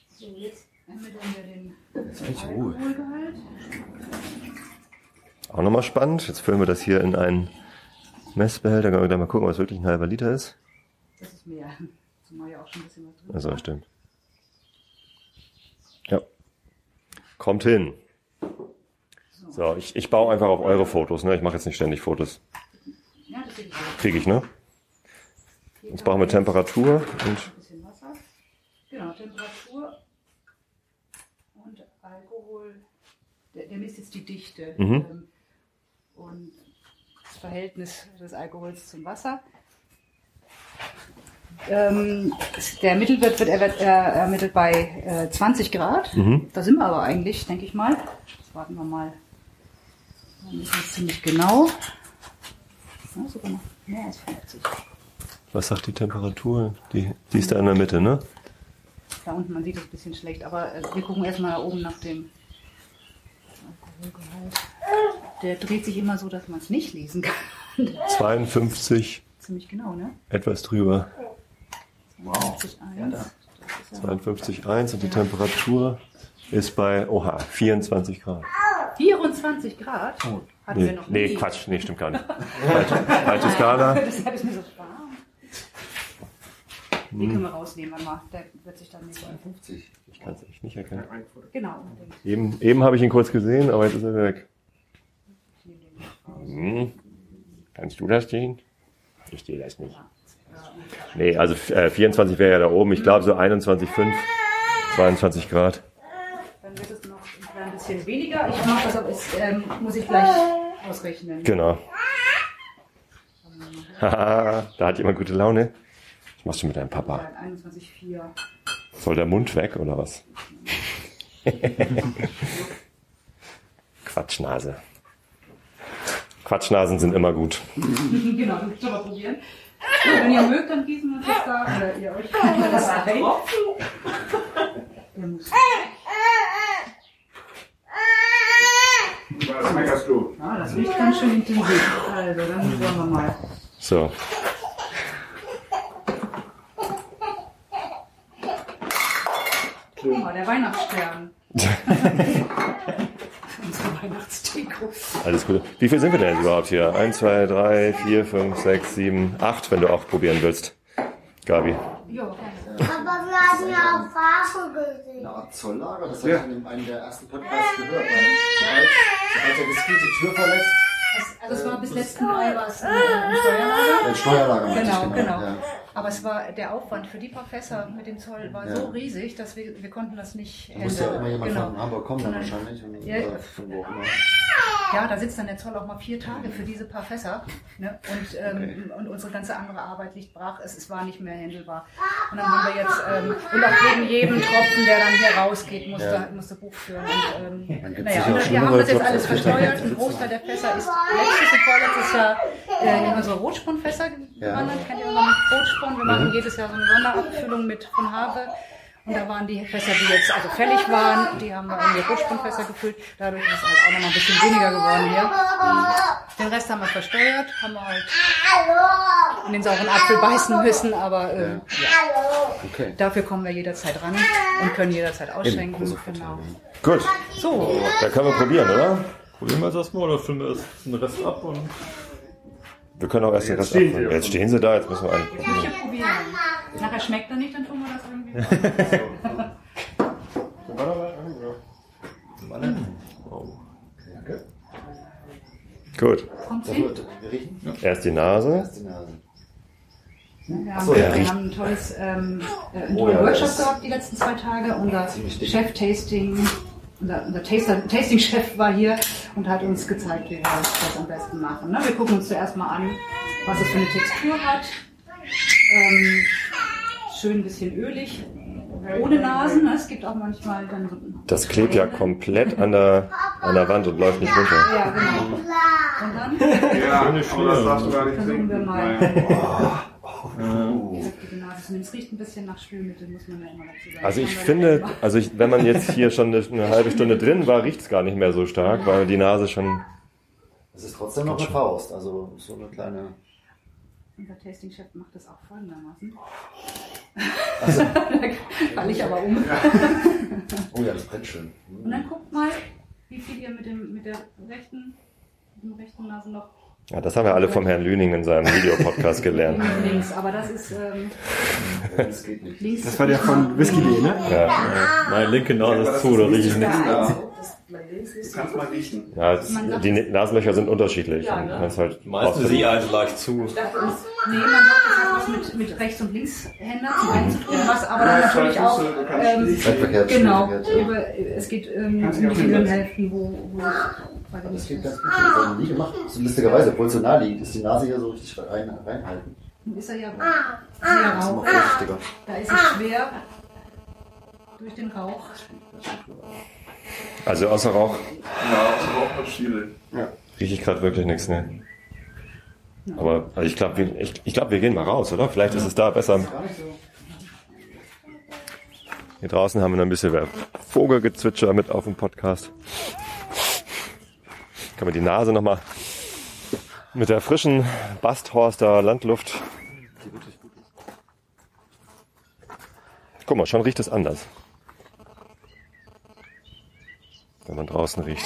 So, jetzt ermitteln wir den Jetzt bin ich ruhig. Alkoholgehalt. Auch nochmal spannend. Jetzt füllen wir das hier in einen Messbehälter. Können wir gleich mal gucken, was wirklich ein halber Liter ist. Das ist mehr. Zumal ja auch schon ein bisschen was drin Also war. stimmt. Ja. Kommt hin. So, ich, ich baue einfach auf eure Fotos. Ne? Ich mache jetzt nicht ständig Fotos. Ja, das ist Kriege ich, ne? Jetzt brauchen wir Temperatur und Ein bisschen Wasser. Genau, Temperatur und Alkohol. Der, der misst jetzt die Dichte Mhm. ähm, Verhältnis des Alkohols zum Wasser. Ähm, der Mittelwert wird erwert- äh, ermittelt bei äh, 20 Grad. Mhm. Da sind wir aber eigentlich, denke ich mal. Jetzt warten wir mal. Dann ist es ziemlich genau. Ja, sogar noch mehr als 50. was sagt die Temperatur? Die, die ist da in der Mitte, ne? Da unten, man sieht es ein bisschen schlecht, aber äh, wir gucken erstmal da oben nach dem Alkoholgehalt. Der dreht sich immer so, dass man es nicht lesen kann. 52, Ziemlich genau, ne? etwas drüber. Wow. 52,1. Ja, da. Das ist ja 52,1 und die Temperatur ist bei, oha, 24 Grad. 24 Grad? Hatten wir Nee, noch nee nie. Quatsch, nee, stimmt gar nicht. Falsche, Skala. Das habe ich mir so warm. Den können wir rausnehmen, mal. Der wird sich dann nicht. 50. Ich kann es echt nicht erkennen. Genau. Eben, eben habe ich ihn kurz gesehen, aber jetzt ist er weg. Hm. Kannst du das sehen? Ich sehe das nicht. Nee, also äh, 24 wäre ja da oben. Ich glaube so 21,5, 22 Grad. Dann wird es noch ein klein bisschen weniger. Ich mache das, aber es ähm, muss ich gleich ausrechnen. Genau. Haha, da hat jemand gute Laune. Was machst du mit deinem Papa? 21,4. Soll der Mund weg oder was? Quatschnase. Quatschnasen sind immer gut. genau, das können wir probieren. Wenn ihr mögt, dann gießen wir uns das da. Oder ihr euch das ein. Der muss. Was meckerst du? Ah, das riecht ganz schön intensiv. Also, dann wollen wir mal. So. Guck mal, der Weihnachtsstern. Unsere Weihnachtsdeko. Alles gut. Wie viel sind wir denn jetzt überhaupt hier? 1, 2, 3, 4, 5, 6, 7, 8, wenn du auch probieren willst. Gabi. Ja, Aber wir haben ja auch Waffe gesehen. Eine Art Zolllager, das habe ich in einem der ersten Podcasts gehört. Weil sobald, der Whisky die Tür verlässt, also es war bis letzten Mai war es ein, Steuerlager. ein Steuerlager Genau, ich, genau. Ja. Aber es war, der Aufwand für die paar Fässer mit dem Zoll war so Ja. riesig, dass wir, wir konnten das nicht Da muss ja immer jemand Genau. von Hamburg kommen dann wahrscheinlich. Und, Ja, immer. Ja, da sitzt dann der Zoll auch mal vier Tage für diese paar Fässer. Ne? Und, ähm, und unsere ganze andere Arbeit liegt brach. Es, es war nicht mehr handelbar. Und dann haben wir jetzt, ähm, und auch wegen jedem Tropfen, der dann hier rausgeht, musste, Ja. musste Buch führen. Und, ähm, naja, und wir haben das jetzt alles versteuert. Ein Großteil der Fässer ist letztes und vorletztes Jahr äh, in unsere Rotspornfässer gewandert. Kennt ihr unseren Rotsporn? Wir machen jedes Jahr so eine Sonderabfüllung mit von Habe. Und da waren die Fässer, die jetzt also fällig waren, die haben wir in die Rotspornfässer gefüllt. Dadurch ist es halt auch nochmal ein bisschen weniger geworden hier. Den Rest haben wir versteuert, haben wir halt in den sauren Apfel beißen müssen, aber ähm, Okay. dafür kommen wir jederzeit ran und können jederzeit ausschenken. Genau. Gut, So, da können wir probieren, oder? Probieren wir es erstmal oder füllen wir erst den Rest ab und. Wir können auch erst den Rest sie. Jetzt stehen sie da, jetzt müssen wir einen ich probieren. probieren. Nachher schmeckt er nicht, dann tun wir das irgendwie. Gut, Kommt So, hin. erst die Nase. Erst die Nase. Wir haben, So, ja, wir haben ein tolles ähm, äh, einen Oh tollen ja, das Workshop gehabt die letzten zwei Tage. Unser. Chef-Tasting, unser, unser Tasting-Chef war hier und hat uns gezeigt, wie wir das am besten machen. Ne? Wir gucken uns zuerst mal an, was es für eine Textur hat. Ähm, schön ein bisschen ölig, ohne Nasen. Ne? Es gibt auch manchmal dann so Das klebt ja komplett an der, an der Wand und läuft nicht runter. Ja, genau. Und dann Ja, das darfst du gar nicht versuchen wir trinken. mal. Nein. Die Nase zumindest riecht ein bisschen nach Spülmittel, muss man ja immer dazu sagen. Also ich finde, also ich, wenn man jetzt hier schon eine, eine halbe Stunde drin war, riecht es gar nicht mehr so stark, weil die Nase schon. Es ist trotzdem noch eine Faust, also so eine kleine. Unser Tasting-Chef macht das auch folgendermaßen. Also, Da falle ich aber um. oh ja, das brennt schön. Und dann guckt mal, wie viel ihr mit, dem, mit der rechten, mit dem rechten Nasenloch Ja, das haben wir alle vom Herrn Lüning in seinem Videopodcast gelernt. links. Aber das ist ähm, Das geht nicht. links. Das war der von Whisky.de, ne? Ja, Meine linke Nase ist zu, da rieche ich nichts. Du kannst mal riechen. ja es- die Nasenlöcher sind unterschiedlich. Ja, ne? halt Meistens sehe ich eins leicht zu. Nee, man sagt, das hat was mit, mit Rechts- und Linkshänder einen zu tun, was aber dann natürlich auch. Ähm, Seitverkehrt, genau, ja. über, es geht ähm, um die. Hirnhälften, wo, wo Das geht ganz gut. Das haben wir nie gemacht. So lustigerweise, obwohl es so nah liegt, ist die Nase hier so richtig rein, reinhalten. Nun ist er ja sehr Das ist immer rauch. vorsichtiger. Da ist es schwer durch den Rauch. Also außer Rauch Ja, das braucht man Schiele. rieche ich gerade wirklich nichts. Ne? Aber also ich glaube, wir, ich, ich glaub, wir gehen mal raus, oder? Vielleicht ist es da besser. Hier draußen haben wir noch ein bisschen Vogelgezwitscher mit auf dem Podcast. Kann man die Nase nochmal mit der frischen Basthorster Landluft. Guck mal, schon riecht es anders. Man draußen riecht.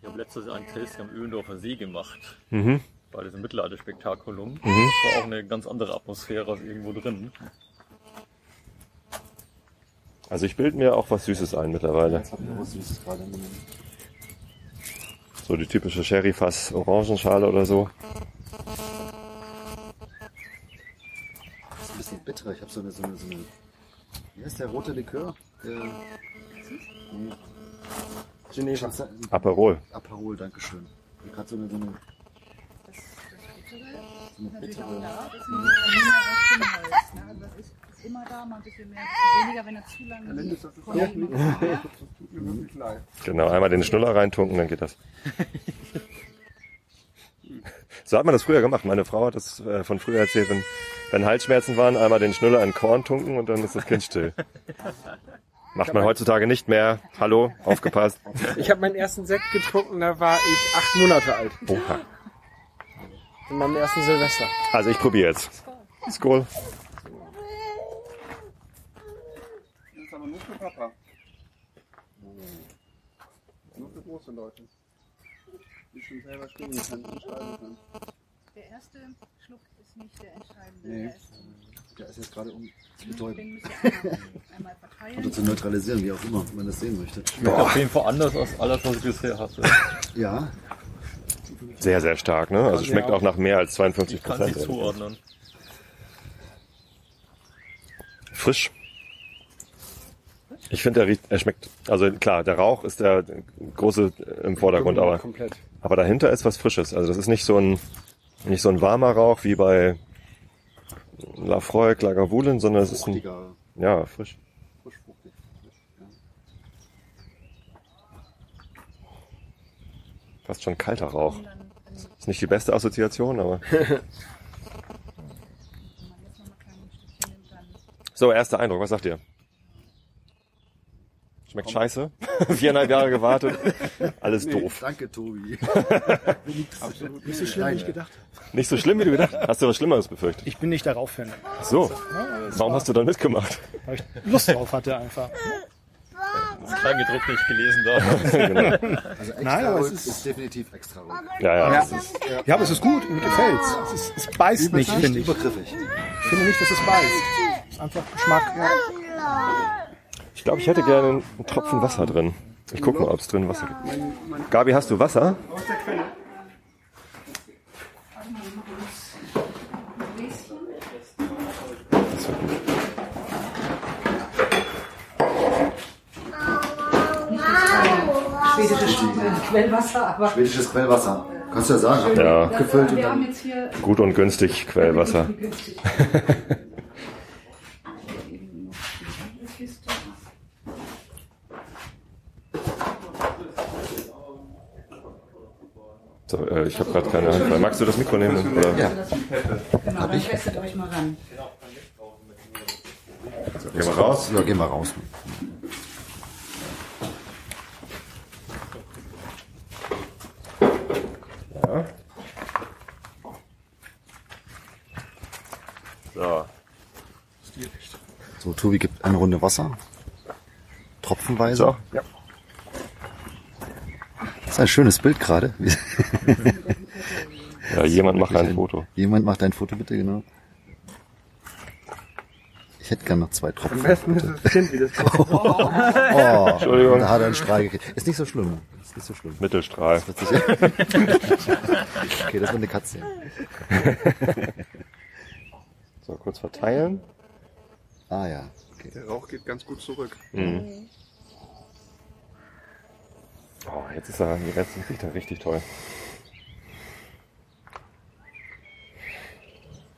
Ich habe letztes Jahr ein Tasting am Öhlendorfer See gemacht. Mhm. Bei diesem Mittelalterspektakulum. Mhm. Das war auch eine ganz andere Atmosphäre als irgendwo drin. Also ich bilde mir auch was Süßes ein mittlerweile. Jetzt haben wir was Süßes gerade im Moment. So die typische Sherry-Fass Orangenschale oder so. Das ist ein bisschen bitter. Ich habe so eine, so eine, so eine. Wie heißt der rote Likör? Der. Chinesisch. Aperol. Aperol, Dankeschön. Ich gerade so eine, so eine. So eine bittere. Das ist, ist immer da, mal ein bisschen mehr, weniger, wenn er zu lange ist. Das tut mir wirklich leid. Genau, einmal den Schnuller reintunken, dann geht das. So hat man das früher gemacht. Meine Frau hat das äh, von früher erzählt, wenn, wenn Halsschmerzen waren, einmal den Schnuller in Korn tunken und dann ist das Kind still. Macht man heutzutage nicht mehr. Hallo, aufgepasst. Ich habe meinen ersten Sekt getrunken, da war ich acht Monate alt. Oha. In meinem ersten Silvester. Also ich probiere jetzt. Skol. Das ist aber nur für Papa. Nur für große Leute. Die schon selber stehen können und schreiben können. Der erste Schluck ist nicht der entscheidende. Nee. Der ist, Der ist jetzt gerade um zu betäuben. Oder zu neutralisieren, wie auch immer man das sehen möchte. Schmeckt auf jeden Fall anders als alles, was ich bisher hatte. Ja, Sehr, sehr stark, ne? Also schmeckt auch nach mehr als 52 Ich kann sie Prozent. zuordnen. Frisch. Ich finde, er, riecht- er schmeckt, also klar, der Rauch ist der große im Vordergrund, aber, Komplett. aber dahinter ist was Frisches. Also das ist nicht so ein, nicht so ein warmer Rauch wie bei Lafroy, Lagavulin, sondern es ist ein, ja, frisch. frisch fruchtig. Ja. Fast schon kalter Rauch. Ist nicht die beste Assoziation, aber. So, erster Eindruck, was sagt ihr? Schmeckt scheiße? Viereinhalb Jahre gewartet. Alles doof. Danke, Tobi. Absolut Nicht so schlimm, wie ich gedacht habe. Nicht so schlimm, wie du gedacht hast. Hast du was Schlimmeres befürchtet? Ich bin nicht darauf Fan. Ach so. Warum hast du dann mitgemacht? Weil ich Lust drauf hatte einfach. Das Kleingedruckte nicht gelesen da. genau. Also extra Nein, aber es ist- ist, definitiv extra ruhig. Ja, ja. Ja, ist- ja aber es ist gut, mir gefällt's. Es, ist, es beißt nicht, finde Nicht ich. übergriffig. Ich finde nicht, dass es beißt. Es ist einfach Geschmack. Ich glaube, ich hätte gerne einen Tropfen Wasser drin. Ich gucke mal, ob es drin Wasser gibt. Gabi, hast du Wasser? Das wird gut. Schwedisches Quellwasser, aber Schwedisches Quellwasser. Kannst du ja sagen. Ja, Gefüllt und dann. gut und günstig Quellwasser. günstig. Eben noch die Kiste. So, äh, ich habe gerade keine Hand. Magst du das Mikro nehmen? Oder? Ja. Genau, dann testet euch mal ran. So, gehen wir raus. Ja, gehen wir raus. Ja. So. So, Tobi gibt eine Runde Wasser. Tropfenweise. So. Ja. Das ist ein schönes Bild gerade. ja, jemand macht ein Foto. Jemand macht ein Foto bitte, genau. Ich hätte gern noch zwei Tropfen. Am besten ist das Kind, wie das kommt. Oh, Entschuldigung. da hat er einen Strahl gekriegt. Ist nicht so schlimm. Ist nicht so schlimm. Mittelstrahl. Sicher- okay, das wird eine Katze. So, kurz verteilen. Ah ja. Okay. Der Rauch geht ganz gut zurück. Mhm. Oh, jetzt ist er, jetzt riecht er richtig toll.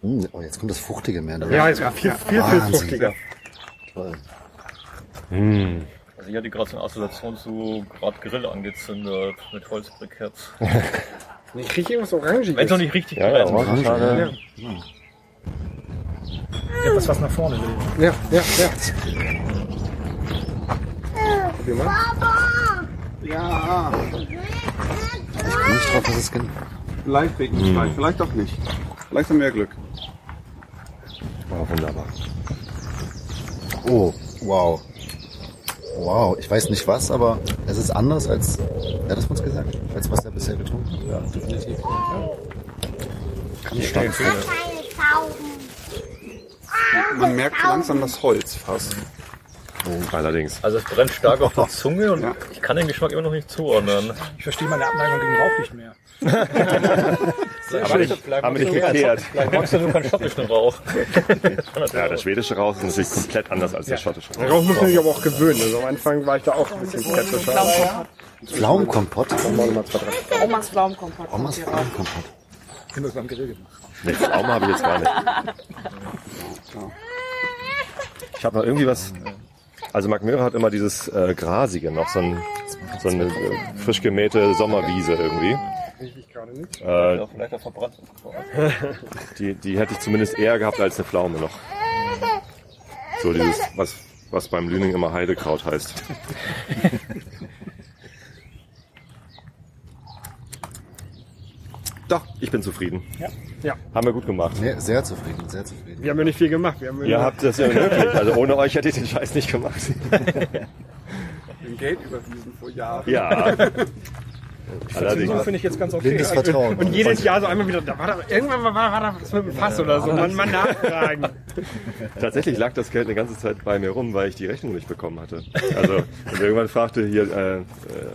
Hm, oh, jetzt kommt das Fruchtige mehr. Ne? Ja, jetzt war viel, viel, viel fruchtiger. Toll. Mm. Also ich hatte gerade so eine Assoziation zu gerade Grill angezündet mit Holzbriketts. Ich kriege irgendwas Orangiges. Wenn es noch nicht richtig Ja, ja, brennt. Orangenschale. Etwas, was nach vorne will. Ja, ja, ja. Probier mal. Ja, Ich bin nicht drauf, dass es gen vielleicht wegen des Fleisch, vielleicht auch nicht. Vielleicht haben wir ja Glück. Oh, wunderbar. Oh, wow. Wow, ich weiß nicht was, aber Es ist anders als, wer hat das uns gesagt? Als was er bisher getrunken hat? Ja, definitiv. Kann ich stark. Man merkt langsam das Holz fast. Allerdings. Also es brennt stark auf der Zunge und ich kann den Geschmack immer noch nicht zuordnen. Ich verstehe meine Abneigung gegen Rauch nicht mehr. Aber ich, Haben wir nicht geklärt. Vielleicht magst du nur keinen schottischen Rauch. Ja, der schwedische Rauch ist natürlich komplett anders als der schottische Rauch. Darauf muss man sich aber auch gewöhnen. Also am Anfang war ich da auch ein bisschen skeptischer. Pflaumenkompott? Omas Pflaumenkompott. Omas Pflaumenkompott. Ich habe das beim Grill gemacht. Nee, Pflaume habe ich jetzt gar nicht. Ich habe noch irgendwie was. Also Mark Möhrer hat immer dieses äh, Grasige noch, so, ein, so eine äh, frisch gemähte Sommerwiese irgendwie. Riech ich gerade nicht. Äh, Ja, vielleicht auch verbrannt. die, die hätte ich zumindest eher gehabt als eine Pflaume noch. So dieses, was, was beim Lüning immer Heidekraut heißt. Doch, ich bin zufrieden. Ja. Ja. Haben wir gut gemacht. Nee, sehr zufrieden, sehr zufrieden. Wir haben ja nicht viel gemacht. Wir haben Ihr habt das ja wirklich. Also ohne euch hätte ich den Scheiß nicht gemacht. Den Geld überwiesen vor Jahren. Ja. Allerdings. finde ich jetzt ganz okay. Blindes Vertrauen. Und jedes Jahr so einmal wieder, da war da, irgendwann war, war da was mit dem Fass oder so. Man, man nachfragen. Tatsächlich lag das Geld eine ganze Zeit bei mir rum, weil ich die Rechnung nicht bekommen hatte. Also und irgendwann fragte hier äh, äh,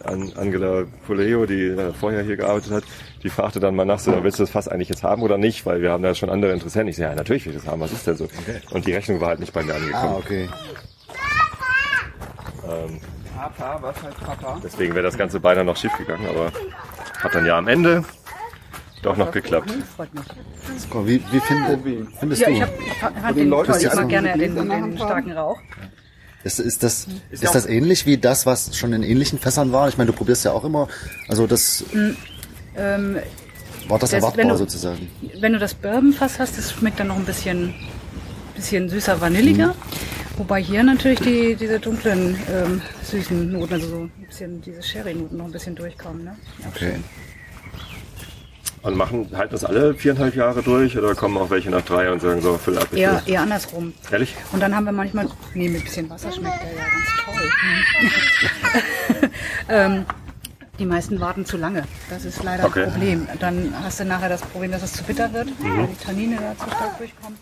An- Angela Poleo, die äh, vorher hier gearbeitet hat, die fragte dann mal nach, so, willst du das Fass eigentlich jetzt haben oder nicht? Weil wir haben da schon andere Interessenten. Ich so, ja, natürlich will ich das haben. Was ist denn so? Und die Rechnung war halt nicht bei mir Ah, angekommen. okay. Ähm, Papa, was heißt Papa? deswegen wäre das Ganze beinahe noch schief gegangen, aber hat dann ja am Ende doch noch geklappt. Mal, Wie, wie find, findest Ja, du? ich, hab, ich fand den den Leuten, toll. die Ich mag gerne den, den starken Rauch. Ist, ist das, ist das ähnlich wie das, was schon in ähnlichen Fässern war? Ich meine, du probierst ja auch immer, also das Ähm, war das, Das, wenn erwartbar du- sozusagen. wenn du das Bourbonfass hast, das schmeckt dann noch ein bisschen, bisschen süßer, vanilliger. Mhm. Wobei hier natürlich die, diese dunklen, ähm, süßen Noten, also so ein bisschen diese Sherry-Noten noch ein bisschen durchkommen. Ne? Ja, Okay. Und machen, halten das alle viereinhalb Jahre durch oder kommen auch welche nach drei und sagen so, füll ab. ich Eher, eher andersrum. Ehrlich? Und dann haben wir manchmal, nee, mit ein bisschen Wasser schmeckt der ja ganz toll. ähm, die meisten warten zu lange. Das ist leider Okay. ein Problem. Dann hast du nachher das Problem, dass es zu bitter wird, Mhm. weil die Tannine da zu stark durchkommen.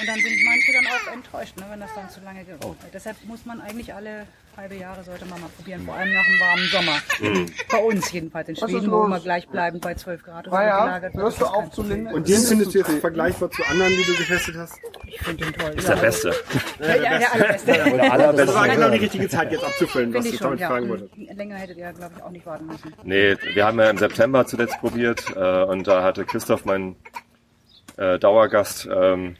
Und dann sind manche dann auch enttäuscht, ne, wenn das dann zu lange geraucht wird. Deshalb muss man eigentlich alle halbe Jahre sollte man mal probieren, vor allem nach einem warmen Sommer. Mhm. Bei uns jedenfalls in Schweden, wo los? immer gleichbleibend bei 12 Grad gelagert wird. hörst du auf zu? Und den findest du jetzt vergleichbar zu anderen, die du getestet hast? Finde den toll. Ist der Beste. Ja, ja, der allerbeste. Das war genau die richtige Zeit, jetzt abzufüllen, was ich schon, damit ja. fragen wolltest. Länger hättet ihr, glaube ich, auch nicht warten müssen. Nee, wir haben ja im September zuletzt probiert äh, und da hatte Christoph, mein äh, Dauergast, ähm,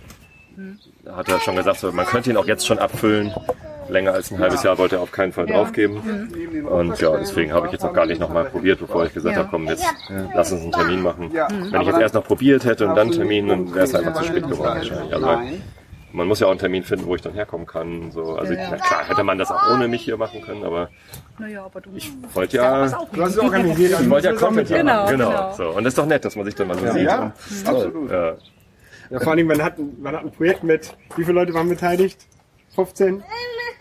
hat er schon gesagt, so, man könnte ihn auch jetzt schon abfüllen. Länger als ein halbes Jahr wollte er auf keinen Fall draufgeben. Und ja, deswegen habe ich jetzt noch gar nicht nochmal probiert, bevor ich gesagt Ja. habe, komm, jetzt lass uns einen Termin machen. Ja. Wenn ich jetzt erst noch probiert hätte und dann einen Termin, dann wäre es einfach zu spät geworden wahrscheinlich. Also, man muss ja auch einen Termin finden, wo ich dann herkommen kann. So. Also Ja, ja. na klar, hätte man das auch ohne mich hier machen können, aber Naja, aber du ich wollte ja, Du hast es organisiert. ich wollte ja Content Genau, machen. Genau. genau. So. Und das ist doch nett, dass man sich dann mal so sieht. Ja, absolut. Ja. Ja, vor allem, man hat, ein- man hat ein Projekt mit, wie viele Leute waren beteiligt? 15?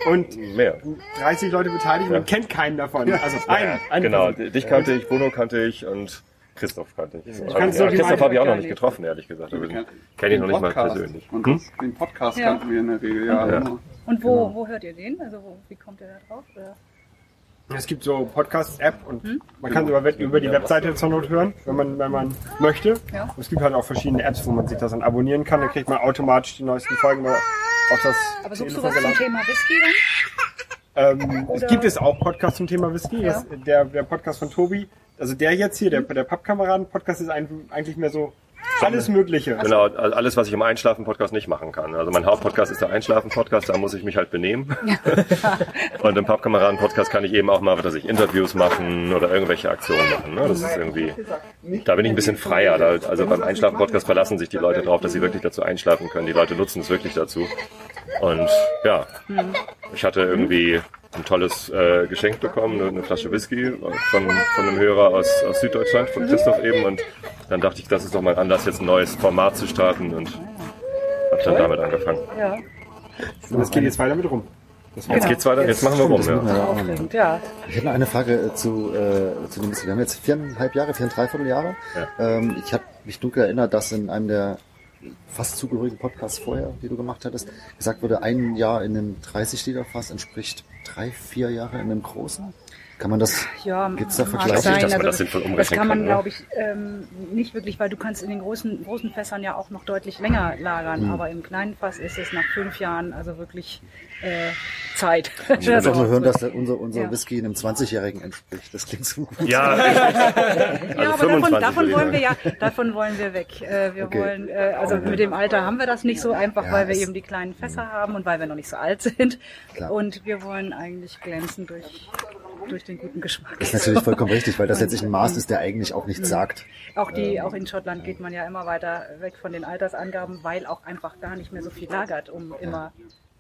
Und Mehr. 30 Leute beteiligt und man kennt keinen davon. Also einen. einen Genau, Person. dich kannte ich, Bruno kannte ich und Christoph kannte ich. Ja, doch die Christoph habe ich auch noch nicht getroffen, ehrlich gesagt. Wir kenne ich noch nicht mal Podcast. persönlich. Und Hm? das, den Podcast Ja. kannten wir in der Regel, ja. Ja. immer. Und wo, wo hört ihr den? Also wo, wie kommt ihr da drauf? Oder? Es gibt so Podcast-App und man kann über, über die Webseite zur Not hören, wenn man, wenn man möchte. Ja. Und es gibt halt auch verschiedene Apps, wo man sich das dann abonnieren kann. Dann kriegt man automatisch die neuesten Folgen auf das Aber suchst du was zum. Thema Whisky dann? Ähm, es gibt es auch Podcasts zum Thema Whisky. Ja. Das, der, der Podcast von Tobi, also der jetzt hier, der, der Pappkameraden-Podcast ist ein, eigentlich mehr so alles Mögliche. Genau, alles, was ich im Einschlafen-Podcast nicht machen kann. Also mein Hauptpodcast ist der Einschlafen-Podcast, da muss ich mich halt benehmen. Und im Pappkameraden-Podcast kann ich eben auch mal, dass ich Interviews machen oder irgendwelche Aktionen machen. Ne? Das ist irgendwie, da bin ich ein bisschen freier. Da, also beim Einschlafen-Podcast verlassen sich die Leute darauf, dass sie wirklich dazu einschlafen können. Die Leute nutzen es wirklich dazu. Und ja, ich hatte irgendwie ein tolles äh, Geschenk bekommen, eine Flasche Whisky von, von einem Hörer aus, aus Süddeutschland, von Christoph eben. Und dann dachte ich, das ist doch mal ein Anlass, jetzt ein neues Format zu starten und habe dann damit angefangen. Ja. Und es geht jetzt weiter mit rum. Jetzt geht's weiter, jetzt machen wir rum. Ja. ja ja. Ich hätte noch eine Frage äh, zu, äh, zu dem Whisky. Wir haben jetzt viereinhalb Jahre, vier, dreiviertel Jahre. Ähm, ich habe mich dunkel erinnert, dass in einem der fast zugehörigen Podcasts vorher, die du gemacht hattest, gesagt wurde, ein Jahr in einem 30-Liter-Fass entspricht drei, vier Jahre in einem großen. Kann man das, Ja, gibt's da mag Vergleiche? sein. dass man Also das sinnvoll das umrechnen kann man, kann, ne? glaube ich, ähm, nicht wirklich, weil du kannst in den großen, großen Fässern ja auch noch deutlich länger lagern, Mhm. aber im kleinen Fass ist es nach fünf Jahren also wirklich äh, Zeit. Ich Das doch nur hören, dass unser, unser Ja. Whisky einem 20-Jährigen entspricht. Das klingt so gut. Ja, ja, also aber davon, 25 davon würde wollen wir ja, davon wollen wir weg. Äh, wir Okay. wollen, äh, also mit dem Alter haben wir das nicht so einfach, Ja, weil wir es- eben die kleinen Fässer haben und weil wir noch nicht so alt sind. Klar. Und wir wollen eigentlich glänzen durch, durch den guten Geschmack. Das ist natürlich vollkommen richtig, weil das letztlich ein Maß ist, der eigentlich auch nichts sagt. Auch die, auch in Schottland geht man ja immer weiter weg von den Altersangaben, weil auch einfach gar nicht mehr so viel lagert, um immer,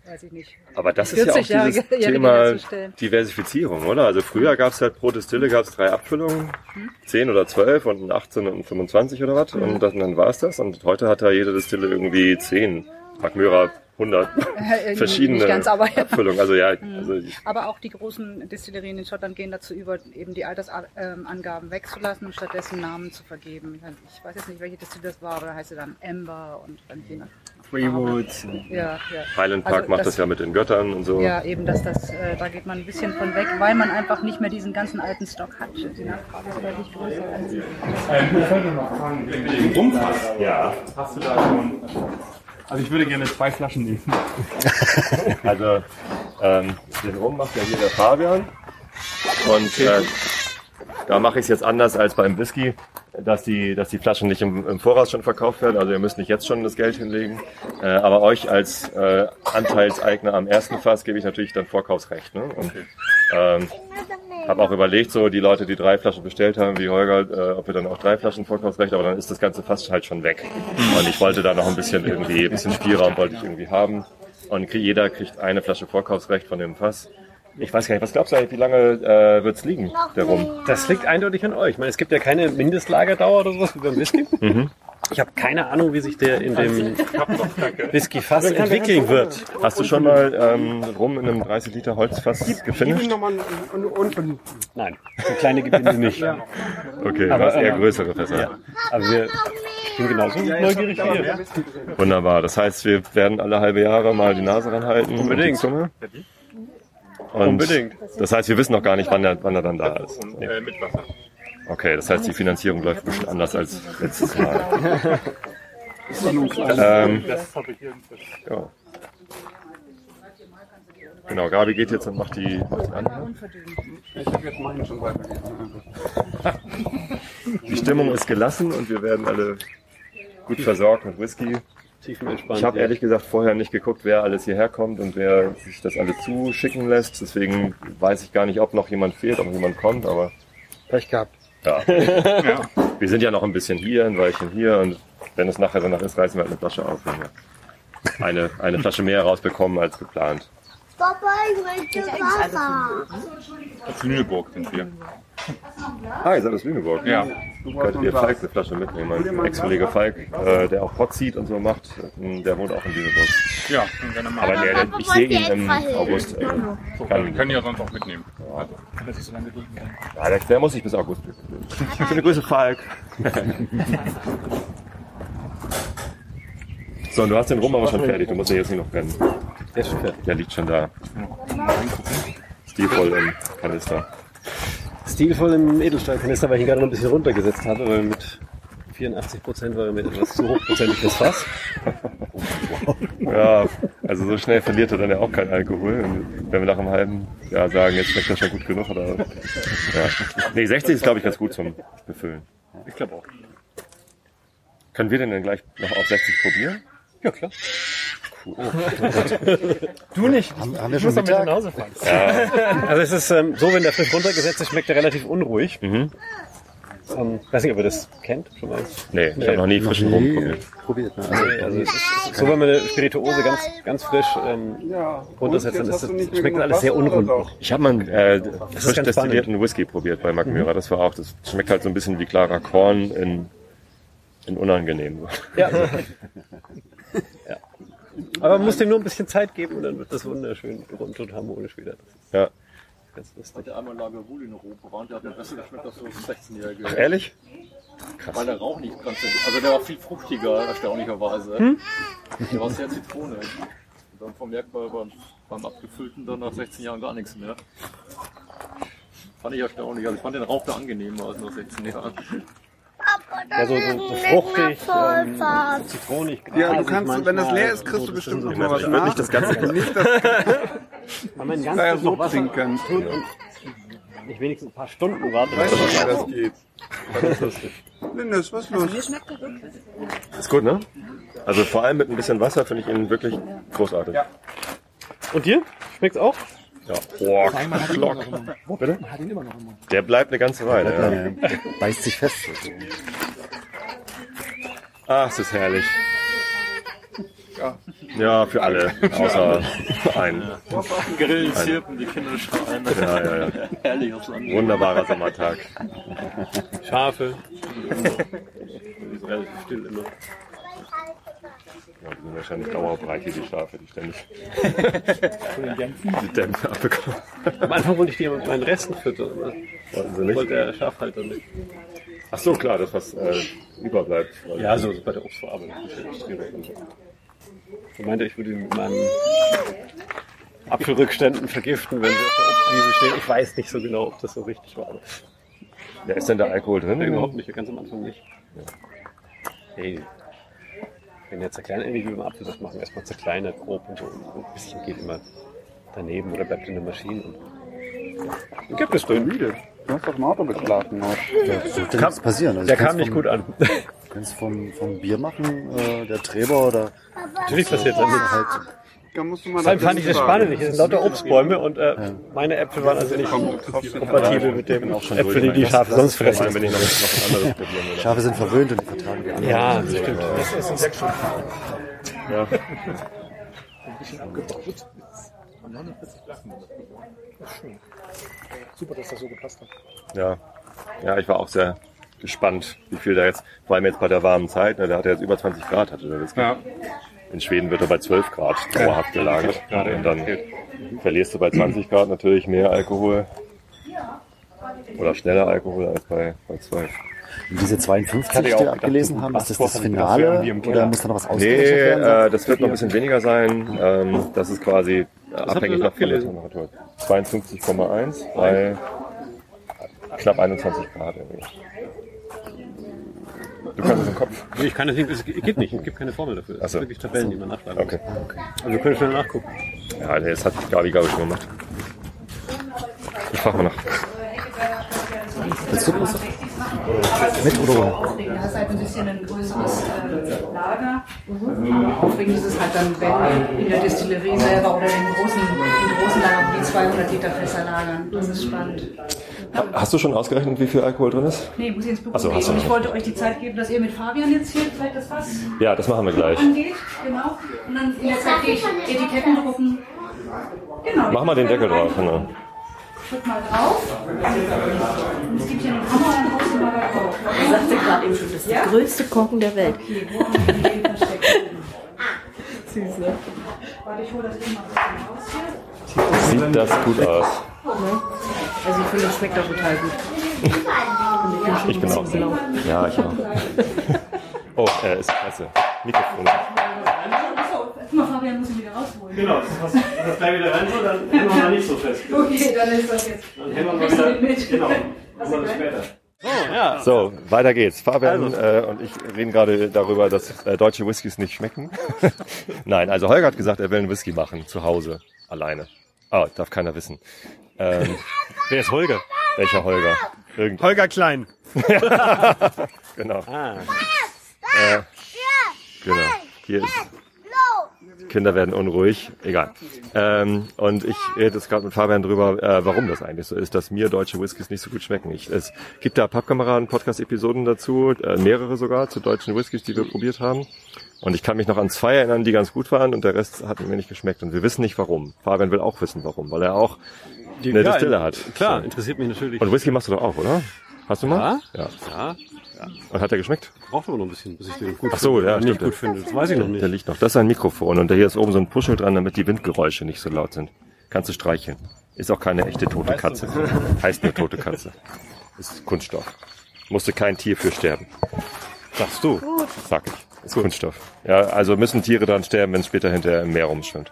weiß ich nicht. Aber das ist ja auch 40-Jährige dieses Jährige Thema. Diversifizierung, oder? Also früher gab es halt pro Distille gab's drei Abfüllungen, Mhm. 10 oder 12 und ein 18 und ein 25 oder was. Und dann, dann war es das. Und heute hat da jede Distille irgendwie 10, Magmyra 100 Äh, verschiedene nicht ganz, aber ja. Abfüllungen. Also ja, also ich, Aber auch die großen Destillerien in Schottland gehen dazu über, eben die Altersangaben wegzulassen und stattdessen Namen zu vergeben. Ich weiß jetzt nicht, welche Distille das war, aber da heißt sie dann Amber und dann je nach Freewoods. Ja, ja. Highland Park Also macht das, ja mit den Göttern und so. Ja, eben, dass das, äh, da geht man ein bisschen von weg, weil man einfach nicht mehr diesen ganzen alten Stock hat. Die Nachfrage ist deutlich größer. als- Ähm, ich wollte noch fragen, wegen dem Rumfass. Ja. Hast du da schon. Also ich würde gerne zwei Flaschen nehmen. Also ähm, den Rum macht ja hier der Fabian. Und äh, da mache ich es jetzt anders als beim Whisky, dass die, dass die Flaschen nicht im, im Voraus schon verkauft werden. Also ihr müsst nicht jetzt schon das Geld hinlegen. Äh, aber euch als äh, Anteilseigner am ersten Fass gebe ich natürlich dann Vorkaufsrecht. Ne? Und ähm, habe auch überlegt, so die Leute, die drei Flaschen bestellt haben, wie Holger, äh, ob wir dann auch drei Flaschen Vorkaufsrecht, aber dann ist das ganze Fass halt schon weg. Und ich wollte da noch ein bisschen irgendwie, ein bisschen Spielraum wollte ich irgendwie haben. Und jeder kriegt eine Flasche Vorkaufsrecht von dem Fass. Ich weiß gar nicht, was glaubst du eigentlich, wie lange äh, wird's liegen, der Rum? Das liegt eindeutig an euch. Ich meine, es gibt ja keine Mindestlagerdauer oder sowas wie beim Whisky. Mhm. Ich habe keine Ahnung, wie sich der in dem Whisky-Fass entwickeln wird. Hast du schon mal ähm, Rum in einem 30 Liter Holzfass gefinisht? Nein, so kleine Gebinde nicht. Okay, Aber, hast eher ähm, größere Fässer. Ja. Aber wir, ich bin genauso neugierig wie ihr. Wunderbar. Das heißt, wir werden alle halbe Jahre mal die Nase ranhalten und die Unbedingt. Zunge. Und Unbedingt. Das heißt, wir wissen noch gar nicht, wann er, wann er dann da ist. Äh, mit Wasser. Okay, das heißt, die Finanzierung läuft ein bisschen anders als letztes Mal. ähm, ja. Genau, Gabi geht jetzt und macht die, macht die an. Ich habe jetzt meinen schon weitergegeben. Die Stimmung ist gelassen und wir werden alle gut versorgt mit Whisky. Ich habe ehrlich gesagt vorher nicht geguckt, wer alles hierher kommt und wer sich das alles zuschicken lässt. Deswegen weiß ich gar nicht, ob noch jemand fehlt, ob noch jemand kommt, aber Pech gehabt. ja. Wir sind ja noch ein bisschen hier, ein Weilchen hier und wenn es nachher danach ist, reißen wir halt eine Flasche auf. Wenn wir eine, eine Flasche mehr rausbekommen als geplant. Papa, ich möchte Wasser. Aus Lüneburg sind wir. Ah, ihr seid aus Lüneburg. Ja. Könntet ihr Falk eine Flasche mitnehmen? Mein Ex-Kollege Falk, äh, der auch Hot Seat und so macht, äh, der wohnt auch in Lüneburg. Ja, können wir gerne machen. Aber der, der, ich sehe ihn im August. Äh, So, kann, wir können ja sonst auch mitnehmen. Also, dass ich so lange drücken kann. ja, der, der muss ich bis August. Schöne Grüße, Falk. so, und du hast den Rum aber schon fertig. Du musst ihn jetzt nicht noch brennen. Der ist schon fertig. Der liegt schon da. Stilvoll im Kanister. Stilvoll im Edelstahlkanister, weil ich ihn gerade noch ein bisschen runtergesetzt habe, weil mit 84 Prozent war er mir etwas zu hochprozentig das Fass. Ja, also so schnell verliert er dann ja auch kein Alkohol. Und wenn wir nach einem halben Jahr sagen, jetzt schmeckt das schon gut genug, oder? Ja. Nee, 60 ist glaube ich ganz gut zum Befüllen. Ich glaube auch. Können wir denn dann gleich noch auf 60 probieren? Ja, klar. Du nicht. Haben, haben wir Ich schon muss damit Mittag? nach Hause fahren. Also es ist ähm, so, wenn der frisch runtergesetzt ist, schmeckt er relativ unruhig. Mhm. Ähm, weiß nicht, ob ihr das kennt schon mal. Nee, ich habe noch nie frischen Rum probiert. Probiert, ne? Nee, also es ist, so, wenn man eine Spirituose ganz, ganz frisch ähm, Ja. runtersetzt, dann ist das, schmeckt alles sehr unrund. Ich habe mal einen äh, frisch destillierten Whisky probiert bei Magmyra. Das war auch, das schmeckt halt so ein bisschen wie klarer Korn in, in unangenehm. Ja. Aber man muss dem nur ein bisschen Zeit geben und dann wird das wunderschön rund und harmonisch wieder. Ja. Ganz lustig. Hat der einmal Lager Wul in Europa war und der hat mir besser geschmeckt als so ein 16-Jähriger. Ach, ehrlich? Weil der Rauch nicht ganz, also der war viel fruchtiger, erstaunlicherweise. Hm? Der war sehr zitronig. Und dann vermerkt man beim, beim Abgefüllten dann nach 16 Jahren gar nichts mehr. Fand ich erstaunlich. Also ich fand den Rauch da angenehmer als nach 16 Jahren. Ja, so, so, so fruchtig, ähm, zitronig. Ja, du kannst, wenn das manchmal, leer ist, kriegst so, du das bestimmt noch mal was Ich nach. nicht das Ganze Nicht das Wenn man ganz Ja, so noch Wasser trinken. und nicht wenigstens ein paar Stunden wartet. Weißt du, wie das geht? Das ist lustig. Lindes, was ist los? Ist gut, ne? Also vor allem mit ein bisschen Wasser finde ich ihn wirklich großartig. Ja. Und dir? Schmeckt's auch? Ja. Boah, Klock. Bitte? Der bleibt eine ganze Weile, ja. Der beißt sich fest. Ach, es ist herrlich. Ja, für alle, außer einen. Grillen, Ein- Zirpen, die Kinder schreien. Ja, ja, ja. Herrliches Land. Wunderbarer Sommertag. Schafe. Relativ still immer. Ja, die sind wahrscheinlich dauerbreit hier, die Schafe, die ständig die Dämpfe abbekommen. Am Anfang wollte ich die mit meinen Resten füttern. Ne? Wollten sie nicht? Wollte der Schafhalter nicht. Ach so, klar, das was äh, überbleibt. Ja, so bei der Obstverarbeitung. Er meinte, ich würde ihn mit meinen Apfelrückständen vergiften, wenn sie auf der Obstwiese stehen. Ich weiß nicht so genau, ob das so richtig war. aber Ja, ist denn da Alkohol drin? Überhaupt nicht, ganz am Anfang nicht. Hey, wenn der zerkleinert, ähnlich wie beim Apfel das machen, erstmal zerkleinert, grob und so. Und ein bisschen geht immer daneben oder bleibt in der Maschine. Und dann gibt es drin. Müde. Du hast doch im Auto geschlafen. Ja, so Kam- nichts passieren. Also der du kam nicht vom- gut an. Du kannst vom, vom Bier machen, äh, der Träber oder Natürlich passiert das nicht. halt. Da musst du mal Deshalb fand ich das spannend. Hier sind lauter Obstbäume und äh, meine Äpfel waren also nicht kompatibel mit dem Äpfel, die die Schafe sonst fressen. Wenn ich noch, ein anderes will. Schafe sind verwöhnt und die vertragen die anderen. Ja, das stimmt. Das ist ein Sekt. Ja. Super, dass das so gepasst hat. Ja. ja, ich war auch sehr gespannt, wie viel da jetzt, vor allem jetzt bei der warmen Zeit, ne, da hat er jetzt über 20 Grad, hatte der Whisky. Ja. In Schweden wird er bei 12 Grad dauerhaft gelagert. Und dann verlierst du bei 20 Grad natürlich mehr Alkohol oder schneller Alkohol als bei, bei 12. Und diese 52, hatte die wir abgelesen haben, ist das das Finale oder muss da noch was Nee, ausgerechnet werden? äh, das wird noch ein bisschen weniger sein. Ähm, das ist quasi ihr abhängig denn noch von der abgelesen? Temperatur. 52,1 bei knapp 21 Grad irgendwie. Du kannst es im Kopf. Nee, ich kann das nicht, es geht nicht, es gibt keine Formel dafür. Es Ach so. sind wirklich Tabellen, die man nachschlagen Okay. muss. Also wir können schnell nachgucken. Ja, nee, das hat Gabi, glaube ich, schon gemacht. Ich frage mal nach. Willst du das? Mit oder ohne? Du hast halt ein bisschen ein größeres äh, Lager. Aber aufregend ist es halt dann, wenn in der Distillerie selber oder in großen, in großen Lagern die 200 Liter Fässer lagern. Das ist spannend. Hast du schon ausgerechnet, wie viel Alkohol drin ist? Nee, muss ich ins Büro Ach so, gehen. hast du Und ich wollte euch die Zeit geben, dass ihr mit Fabian jetzt hier vielleicht das Fass Ja, das machen wir gleich. angeht. Genau. Und dann in der Zeit gehe ich Etiketten drucken. Genau. Mach mal den Deckel drauf. Genau. Drück mal drauf. Und es gibt hier einen Hammer und dann haust du mal da drauf. Ich sagte gerade eben schon, das ist der größte Korken der Welt. Okay, wo haben wir den versteckt? Süß, ne? Warte, ich hole das eben mal ein bisschen raus hier. Sieht das gut aus? Also ich finde, das schmeckt auch total gut. Ich bin auch. Blau. Ja, ich auch. Oh, äh, ist klasse. Mikrofon. Achso, Fabian muss ihn wieder rausholen. Genau, das, das gleich wieder rein so, dann hängen wir mal nicht so fest. Okay, dann ist das jetzt. Dann hängen wir mal mit? genau, wir das gleich? später. So, ja. So, weiter geht's. Fabian äh, und ich reden gerade darüber, dass äh, deutsche Whiskys nicht schmecken. Nein, also Holger hat gesagt, er will einen Whisky machen, zu Hause, alleine. Ah, darf keiner wissen. Ähm, Wer ist Holger? welcher Holger? Irgend Holger Klein. genau. Ah, Äh, genau. Hier ist. Kinder werden unruhig. Egal. Ähm, und ich rede jetzt gerade mit Fabian drüber, äh, warum das eigentlich so ist, dass mir deutsche Whiskys nicht so gut schmecken. Ich, es gibt da Pappkameraden Podcast-Episoden dazu, äh, mehrere sogar zu deutschen Whiskys, die wir probiert haben. Und ich kann mich noch an zwei erinnern, die ganz gut waren und der Rest hat mir nicht geschmeckt. Und wir wissen nicht warum. Fabian will auch wissen warum, weil er auch die, eine ja, Distille hat. Klar, So. interessiert mich natürlich. Und Whisky machst du doch auch, oder? Hast du mal? Ja? Ja. Ja. Und hat er geschmeckt? Braucht aber noch ein bisschen, bis ich den gut Ach so, finde. ja, nicht stimmt. gut finde. Das weiß ich noch nicht. Der liegt noch. Das ist ein Mikrofon und da hier ist oben so ein Puschel dran, damit die Windgeräusche nicht so laut sind. Kannst du streicheln. Ist auch keine echte tote Katze. Heißt nur tote Katze. Ist Kunststoff. Musste kein Tier für sterben. Sagst du? Sag ich. Ist Kunststoff. Ja, also müssen Tiere dran sterben, wenn es später hinterher im Meer rumschwimmt.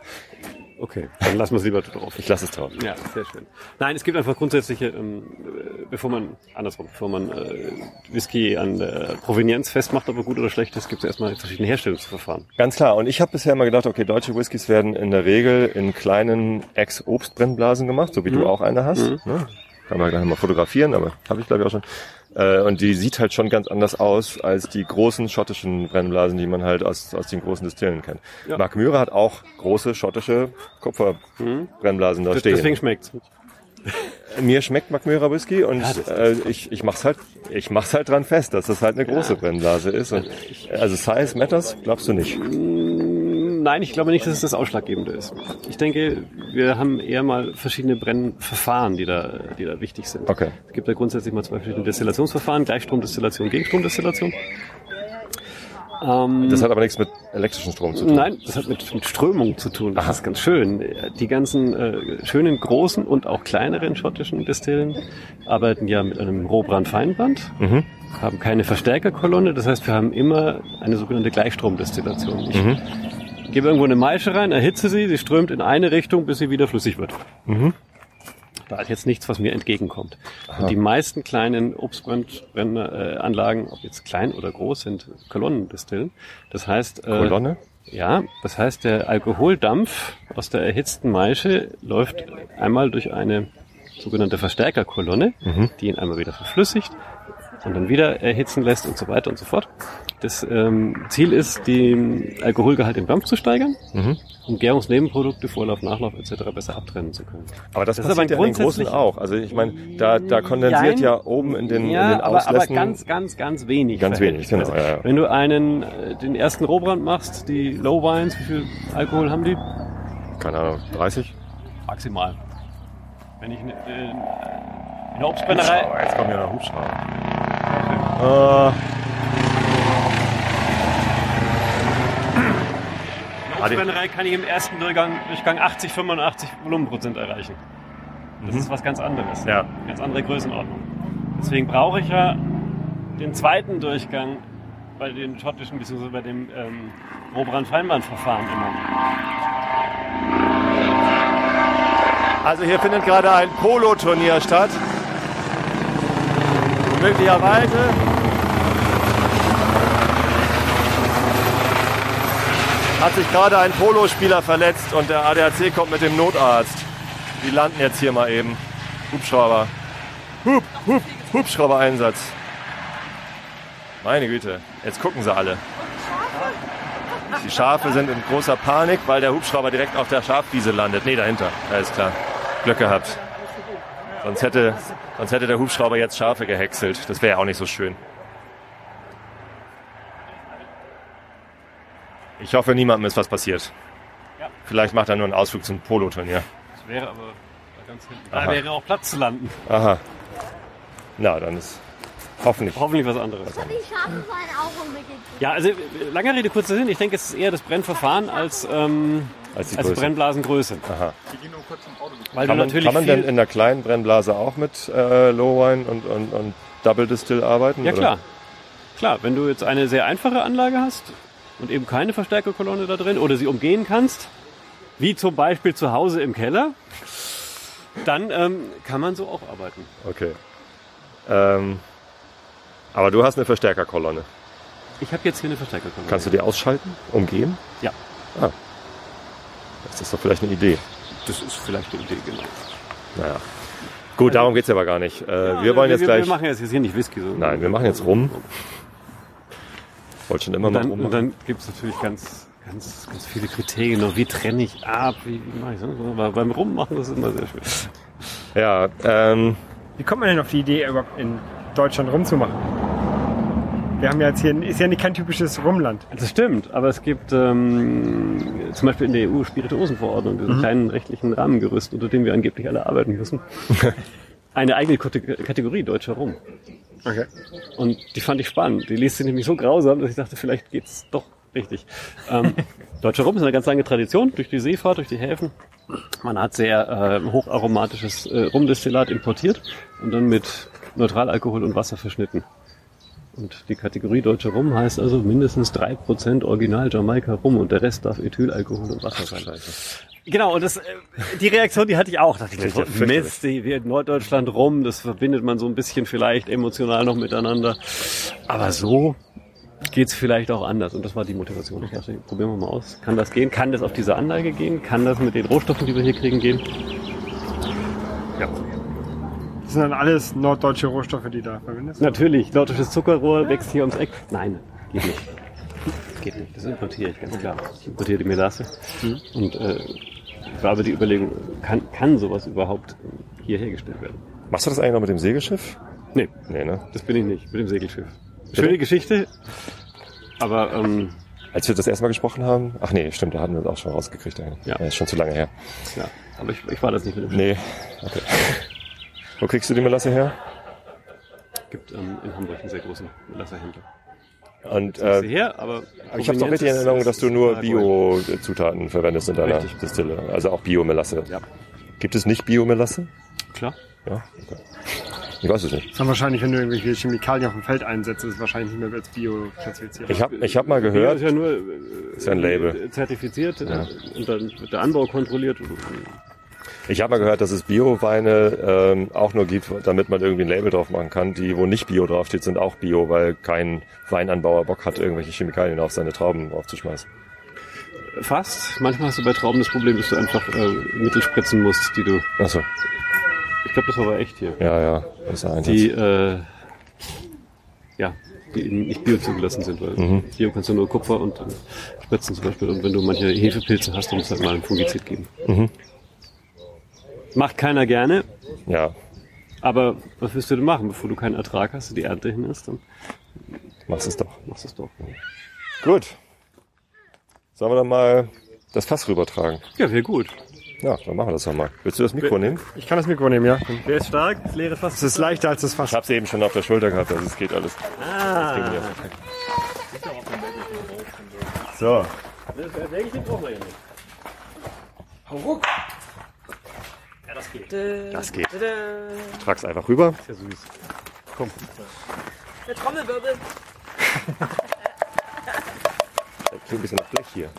Okay, dann lassen wir es lieber drauf. Ich lasse es drauf. Ja, sehr schön. Nein, es gibt einfach grundsätzliche, ähm, äh, bevor man, andersrum, bevor man äh, Whisky an der Provenienz festmacht, ob er gut oder schlecht ist, gibt es erstmal verschiedene Herstellungsverfahren. Ganz klar. Und ich habe bisher immer gedacht, okay, deutsche Whiskys werden in der Regel in kleinen Ex-Obstbrennblasen gemacht, so wie du auch eine hast. Ne? Kann man gleich mal fotografieren, aber habe ich glaube ich auch schon. Äh, und die sieht halt schon ganz anders aus als die großen schottischen Brennblasen, die man halt aus, aus den großen Distillen kennt. Ja. Mark Myra hat auch große schottische Kupferbrennblasen da Das- stehen. Deswegen schmeckt's. Mir schmeckt Mark Myra Whisky und Ja, äh, ich, ich mach's halt ich mach's halt dran fest, dass das halt eine große Brennblase ist. Und, also Size matters, glaubst du nicht? Nein, ich glaube nicht, dass es das Ausschlaggebende ist. Ich denke, wir haben eher mal verschiedene Brennverfahren, die da, die da wichtig sind. Okay. Es gibt ja grundsätzlich mal zwei verschiedene Destillationsverfahren, Gleichstromdestillation, Gegenstromdestillation. Ähm, Das hat aber nichts mit elektrischen Strom zu tun. Nein, das hat mit, mit Strömung zu tun. Das ist ganz schön. Die ganzen äh, schönen großen und auch kleineren schottischen Destillen arbeiten ja mit einem Rohbrand-Feinbrand, Mhm. haben keine Verstärkerkolonne. Das heißt, wir haben immer eine sogenannte Gleichstromdestillation. Ich Mhm. Gebe irgendwo eine Maische rein, erhitze sie, sie strömt in eine Richtung, bis sie wieder flüssig wird. Mhm. Da ist jetzt nichts, was mir entgegenkommt. Die meisten kleinen Obstbrennanlagen, ob jetzt klein oder groß, sind Kolonnendestillen. Das heißt, äh, Kolonne? ja, das heißt, der Alkoholdampf aus der erhitzten Maische läuft einmal durch eine sogenannte Verstärkerkolonne, Mhm. die ihn einmal wieder verflüssigt und dann wieder erhitzen lässt und so weiter und so fort. Das ähm, Ziel ist, den Alkoholgehalt im Dampf zu steigern, Mhm. um Gärungsnebenprodukte, Vorlauf, Nachlauf etc. besser abtrennen zu können. Aber das, ist passiert ja in den großen auch. Also ich meine, da, da kondensiert Jein. ja oben in den, ja, in den aber, aber Auslässen... ganz, ganz, ganz wenig. Ganz wenig, genau, verhältnismäßig. ja, ja. Wenn du einen, äh, den ersten Rohbrand machst, die Low Wines, wie viel Alkohol haben die? keine Ahnung, 30? Maximal. Wenn ich in, in, in der Obstbrennerei. Hubschrauber, jetzt kommt ja noch Hubschrauber. Äh, In der Obstbrennerei kann ich im ersten Durchgang, Durchgang 80, 85 Volumenprozent erreichen. Das Mhm. ist was ganz anderes. Ja. Ganz andere Größenordnung. Deswegen brauche ich ja den zweiten Durchgang bei den schottischen bzw. bei dem ähm, Rohbrand-Feinbandverfahren immer. Also hier findet gerade ein Polo-Turnier statt. Möglicherweise. Hat sich gerade ein Polospieler verletzt und der ADAC kommt mit dem Notarzt. Die landen jetzt hier mal eben. Hubschrauber. Hub, Hub, Hubschrauber-Einsatz. Meine Güte, jetzt gucken sie alle. Die Schafe sind in großer Panik, weil der Hubschrauber direkt auf der Schafwiese landet. Nee, dahinter. Alles klar. Glück gehabt. Sonst hätte, sonst hätte der Hubschrauber jetzt Schafe gehäckselt. Das wäre ja auch nicht so schön. Ich hoffe, niemandem ist was passiert. Ja. Vielleicht macht er nur einen Ausflug zum Poloturnier. Das wäre aber da ganz hinten. Aha. Da wäre auch Platz zu landen. Aha. Na, dann ist hoffentlich. Hoffentlich was anderes. Die Schafe auch unbedingt. Ja, also äh, lange Rede, kurzer Sinn. Ich denke, es ist eher das Brennverfahren als, ähm, Als die als Größe. Brennblasengröße. Aha. Weil Kann du man, natürlich kann man denn in einer kleinen Brennblase auch mit äh, Low Wine und, und, und Double Distill arbeiten? Ja oder? klar. Klar, wenn du jetzt eine sehr einfache Anlage hast und eben keine Verstärkerkolonne da drin oder sie umgehen kannst, wie zum Beispiel zu Hause im Keller, dann ähm, kann man so auch arbeiten. Okay. Ähm, aber du hast eine Verstärkerkolonne. Ich habe jetzt hier eine Verstärkerkolonne. Kannst du die ausschalten? Umgehen? Ja. Ah. Das ist doch vielleicht eine Idee. Das ist vielleicht eine Idee, genau. Naja. Gut, darum geht's aber gar nicht. Äh, wir wollen jetzt wir, gleich. Wir machen jetzt hier nicht Whisky. So. Nein, wir machen jetzt rum. Wollte schon immer Und mal dann, rum. und dann gibt es natürlich ganz, ganz, ganz viele Kriterien. noch. Wie trenne ich ab? Wie, wie mache ich das? Aber beim Rummachen das ist immer sehr schön. Ja, ähm, Wie kommt man denn auf die Idee, überhaupt in Deutschland rumzumachen? Wir haben ja jetzt hier, ist ja nicht kein typisches Rumland. Das stimmt, aber es gibt ähm, zum Beispiel in der EU Spirituosenverordnung, diesen Mhm. kleinen rechtlichen Rahmengerüst, unter dem wir angeblich alle arbeiten müssen, eine eigene Kate- Kategorie deutscher Rum. Okay. Und die fand ich spannend. Die liest sich nämlich so grausam, dass ich dachte, vielleicht geht's doch richtig. Ähm, Deutscher Rum ist eine ganz lange Tradition durch die Seefahrt, durch die Häfen. Man hat sehr äh, hocharomatisches äh, Rumdestillat importiert und dann mit Neutralalkohol und Wasser verschnitten. Und die Kategorie Deutscher Rum heißt also mindestens drei Prozent Original Jamaika Rum und der Rest darf Ethylalkohol und Wasser sein. Genau, und das, äh, die Reaktion, die hatte ich auch. Dachte ich, Ja, so, Mist, die wird Norddeutschland rum, das verbindet man so ein bisschen vielleicht emotional noch miteinander. Aber so geht's vielleicht auch anders. Und das war die Motivation. Ich dachte, probieren wir mal aus. Kann das gehen? Kann das auf diese Anlage gehen? Kann das mit den Rohstoffen, die wir hier kriegen, gehen? Ja. Das sind dann alles norddeutsche Rohstoffe, die da verwendet sind. Natürlich, nordisches Zuckerrohr wächst hier ums Eck. Nein, geht nicht. Geht nicht. Das importiere ich, ganz klar. Ich importiere die Melasse. Und äh, war aber die Überlegung, kann, kann sowas überhaupt hier hergestellt werden? Machst du das eigentlich noch mit dem Segelschiff? Nee, Nee, ne? das bin ich nicht, mit dem Segelschiff. Schöne Geschichte, aber ähm, Als wir das erste Mal gesprochen haben, ach nee, stimmt, da hatten wir das auch schon rausgekriegt eigentlich. Ja. ist schon zu lange her. ja, aber ich, ich war das nicht mit dem Schiff. Nee, okay. Wo kriegst du die Melasse her? gibt ähm, in Hamburg einen sehr großen Melasserhändler. Und äh, her, aber ich habe doch richtig in Erinnerung, dass du nur Bio-Zutaten verwendest in deiner Richtig. Distille. Also auch Biomelasse. Ja. Gibt es nicht Biomelasse? Klar. Ja. Okay. Ich weiß es nicht. Das ist dann wahrscheinlich, wenn du irgendwelche Chemikalien auf dem Feld einsetzt, ist es wahrscheinlich nicht mehr als Bio klassifiziert. Ich habe ich hab mal Bio gehört, ist ja nur äh, ist ja ein Label. zertifiziert Ja. äh, und dann wird der Anbau kontrolliert. Ich habe mal gehört, dass es Bio-Weine ähm, auch nur gibt, damit man irgendwie ein Label drauf machen kann. Die, wo nicht Bio draufsteht, sind auch Bio, weil kein Weinanbauer Bock hat, irgendwelche Chemikalien auf seine Trauben aufzuschmeißen. Fast. Manchmal hast du bei Trauben das Problem, dass du einfach äh, Mittel spritzen musst, die du. Achso, Ich glaube, das war aber echt hier. ja, ja, das ist ein Einsatz. Die, äh, ja, die nicht bio zugelassen sind, weil Mhm. Bio kannst du nur Kupfer und Spritzen zum Beispiel. Und wenn du manche Hefepilze hast, dann muss halt mal ein Fungizid geben. Mhm. Macht keiner gerne, Ja, aber was willst du denn machen, bevor du keinen Ertrag hast, die Ernte hin ist, dann machst es doch. machst du es doch. Gut. Sollen wir dann mal das Fass rübertragen? Ja, wäre gut. Ja, dann machen wir das doch mal. Willst du das Mikro nehmen? Ich kann das Mikro nehmen, ja. Wer ist stark? Das leere Fass. Es ist leichter als das Ich Fass. habe es eben schon auf der Schulter gehabt, also es geht alles. Ah. Das hier. So, das geht. Trag's einfach rüber. Ja, süß. Der Trommelwirbel. Das klingt ein bisschen nach Blech hier.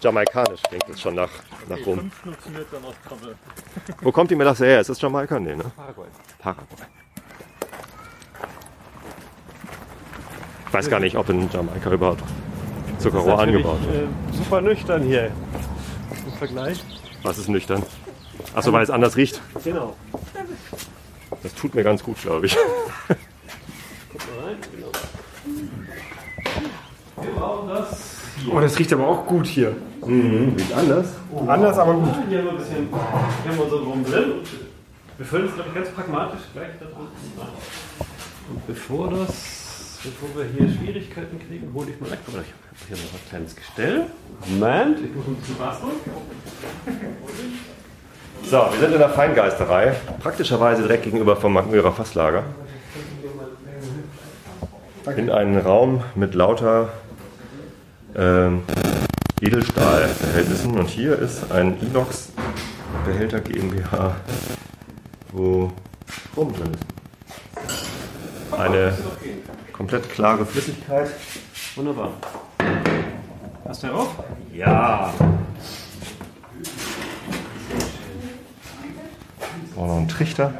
Jamaikanisch klingt es schon nach, nach rum. Wo kommt die Melasse her? Ist das Jamaika? Nee, ne? Paraguay. Paraguay. Ich weiß gar nicht, ob in Jamaika überhaupt Zuckerrohr angebaut wird. Äh, super nüchtern hier. Im Vergleich. Was ist nüchtern? Achso, weil es anders riecht. Genau. Das tut mir ganz gut, glaube ich. Oh, das riecht aber auch gut hier. Riecht anders? Anders, aber gut. Hier haben wir ein bisschen, hier haben wir unseren Rum drin. Wir füllen es, glaube ich, ganz pragmatisch gleich da unten rein. Und bevor das, bevor wir hier Schwierigkeiten kriegen, hole ich mal weg. Ich habe hier noch ein kleines Gestell. Moment, ich muss ein bisschen basteln. So, wir sind in der Feingeisterei. Praktischerweise direkt gegenüber vom Magmürer Fasslager. In einen Raum mit lauter ähm, Edelstahlverhältnissen. Und hier ist ein Inox-Behälter GmbH, wo Strom drin ist. Eine komplett klare Flüssigkeit. Wunderbar. Hast du darauf? Ja. Auch noch ein Trichter.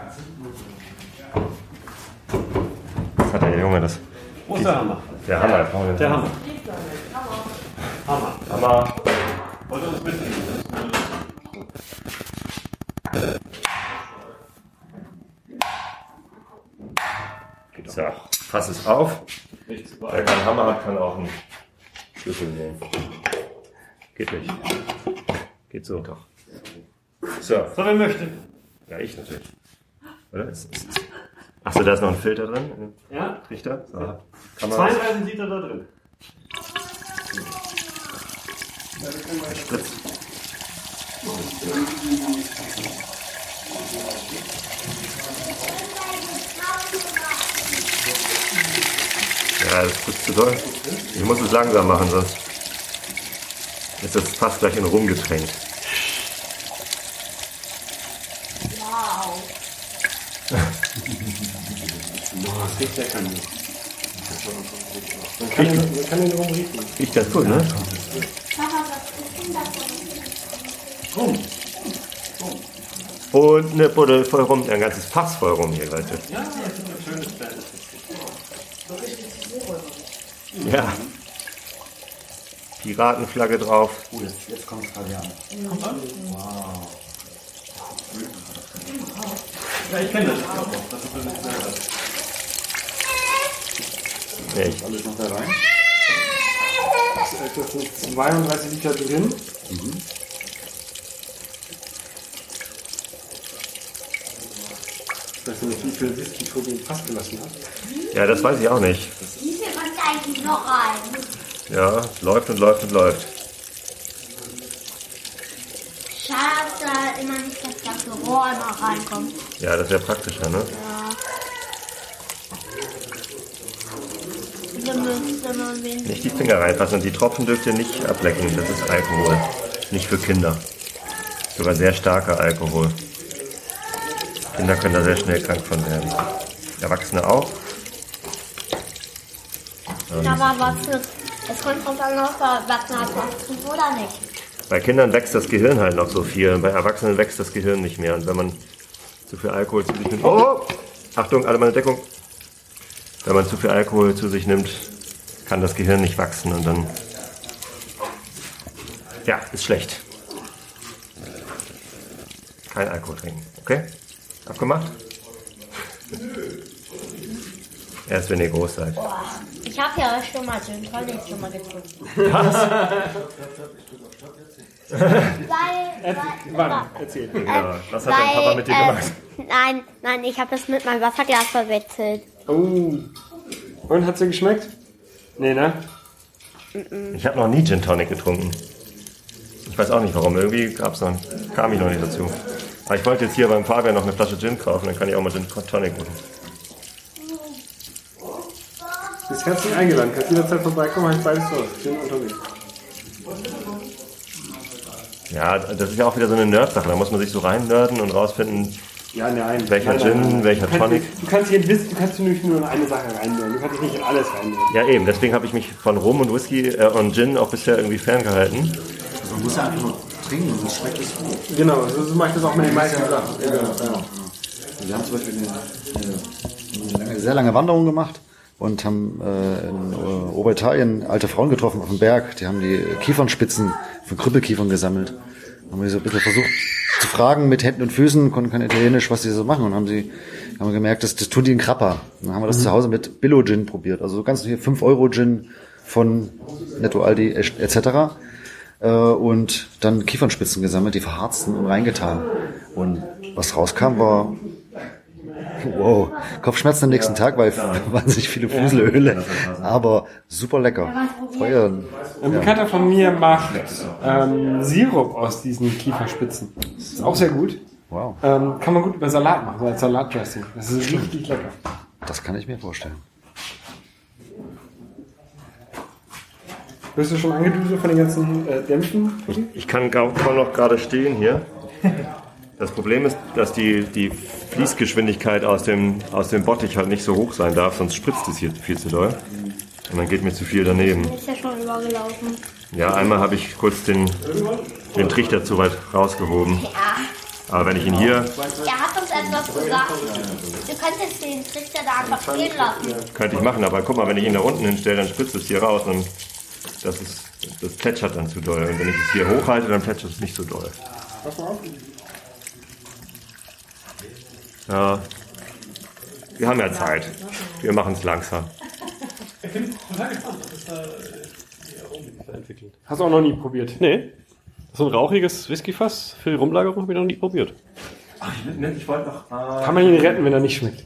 Was hat der Junge das? Wo ist der Hammer? Der Hammer. brauchen wir den Der Hammer. Hammer. Hammer. Wollt ihr uns mitnehmen? So, fass es auf. Wer keinen Hammer hat, kann auch einen Schlüssel nehmen. Geht nicht. Geht so. Doch. So. So, wer möchte? Ja, ich natürlich. Oder? Achso, da ist noch ein Filter drin. Ja? Trichter. So. Man 32 Liter da drin. Spritz. Ja, das ist zu doll. Ich muss es langsam machen, sonst ist das fast gleich in Rum getränkt. Wow. Das riecht. Man kann kann, den, man kann den rum riechen. Riecht ganz gut, ne? Das? Rum. Und eine Buddel voll rum, ein ganzes Fass voll rum hier, Leute. Ja, das ist ein schönes Feld. Ja. Piratenflagge drauf. Oh, jetzt, jetzt kommt es gerade an. Kommt an? Wow. Ja, ich kenne das auch. Das ist ich Alles noch da rein? Das sind 32 Liter drin. Mhm. Ich weiß nicht, wie viel Whisky Tobi im Fass gelassen hat. Ja, das weiß ich auch nicht. Wie viel kommt da eigentlich noch rein? Ja, läuft und läuft und läuft. Schade, dass da immer nicht das ganze Rohr noch reinkommt. Ja, das wäre praktischer, ne? Ja. Da müsste man wenigstens. Nicht die Finger reinfassen und die Tropfen dürft ihr nicht ablecken. Das ist Alkohol. Nicht für Kinder. Sogar sehr starker Alkohol. Kinder können da sehr schnell krank von werden. Erwachsene auch. Ähm, Aber was für. Es kommt drauf an, ob er wachsen hat, wachsen oder nicht. Bei Kindern wächst das Gehirn halt noch so viel. Bei Erwachsenen wächst das Gehirn nicht mehr. Und wenn man zu viel Alkohol zu sich nimmt. Oh! Achtung, alle meine Deckung. Wenn man zu viel Alkohol zu sich nimmt, kann das Gehirn nicht wachsen und dann. Ja, ist schlecht. Kein Alkohol trinken. Okay? Abgemacht? Erst wenn ihr groß seid. Boah, ich habe ja schon mal Gin Tonic schon mal getrunken. Was? Weil, weil, Wann? Erzähl. Ja, was hat dein Papa mit dir äh, gemacht? Nein, nein, ich habe das mit meinem Wasserglas verwechselt. Oh. Und hat's dir geschmeckt? Nee, ne? Ich habe noch nie Gin Tonic getrunken. Ich weiß auch nicht warum. Irgendwie gab's noch, kam ich noch nicht dazu. Aber ich wollte jetzt hier beim Fabian noch eine Flasche Gin kaufen, dann kann ich auch mal Gin Tonic machen. Du bist herzlich eingeladen. Kannst jederzeit vorbeikommen, heißt beides so. Gin und Tonic. Ja, das ist ja auch wieder so eine Nerd-Sache. Da muss man sich so reinnörden und rausfinden, Ja, nein. welcher nein, nein, Gin, nein. welcher du kannst, Tonic. Du kannst, hier wissen, du kannst nicht nur in eine Sache reinnehmen. Du kannst dich nicht in alles reinnehmen. Ja, eben. Deswegen habe ich mich von Rum und Whisky äh, und Gin auch bisher irgendwie ferngehalten. Also man muss ja einfach nur trinken, sonst schmeckt es gut. Genau, so, so mache ich das auch mit den meisten Sachen. Ja, Ja. Wir haben zum Beispiel eine, eine, sehr lange Wanderung gemacht und haben äh, in äh, Oberitalien alte Frauen getroffen auf dem Berg. Die haben die Kiefernspitzen von Krüppelkiefern gesammelt. Haben wir so ein bisschen versucht zu fragen mit Händen und Füßen, konnten kein Italienisch, was die so machen. Und haben sie haben wir gemerkt, das, das tun die in Krapper. Dann haben wir das Mhm. zu Hause mit Billo-Gin probiert. Also so ganz hier 5-Euro-Gin von Netto Aldi etc. Äh, und dann Kiefernspitzen gesammelt, die verharzten und reingetan. Und was rauskam, war wow, Kopfschmerzen am nächsten Tag, weil wahnsinnig viele Fuselöle, aber super lecker. Feuer. Ein Bekannter von mir macht ähm, Sirup aus diesen Kieferspitzen. Das ist auch sehr gut. Wow, Ähm, kann man gut über Salat machen, so als Salatdressing. Das ist richtig lecker. das kann ich mir vorstellen. Bist du schon angeduselt von den ganzen äh, Dämpfen? Ich kann kaum noch gerade stehen hier. Das Problem ist, dass die, die Fließgeschwindigkeit aus dem, aus dem Bottich halt nicht so hoch sein darf, sonst spritzt es hier viel zu doll. Und dann geht mir zu viel daneben. Ist ja schon übergelaufen. Ja, einmal habe ich kurz den, den Trichter zu weit rausgehoben. Ja. Aber wenn ich ihn hier, Er hat uns etwas gesagt. Du könntest den Trichter da einfach stehen lassen. könnte ich machen, aber guck mal, wenn ich ihn da unten hinstelle, dann spritzt es hier raus und das, ist, das plätschert dann zu doll. Und wenn ich es hier hochhalte, dann plätschert es nicht so doll. Pass mal auf. Ja, wir haben ja Zeit. Wir machen es langsam. Ich. Hast du auch noch nie probiert? Nee. So ein rauchiges Whiskyfass für die Rumlagerung habe ich noch nie probiert. Ach, ich wollte noch Kann man ihn retten, wenn er nicht schmeckt?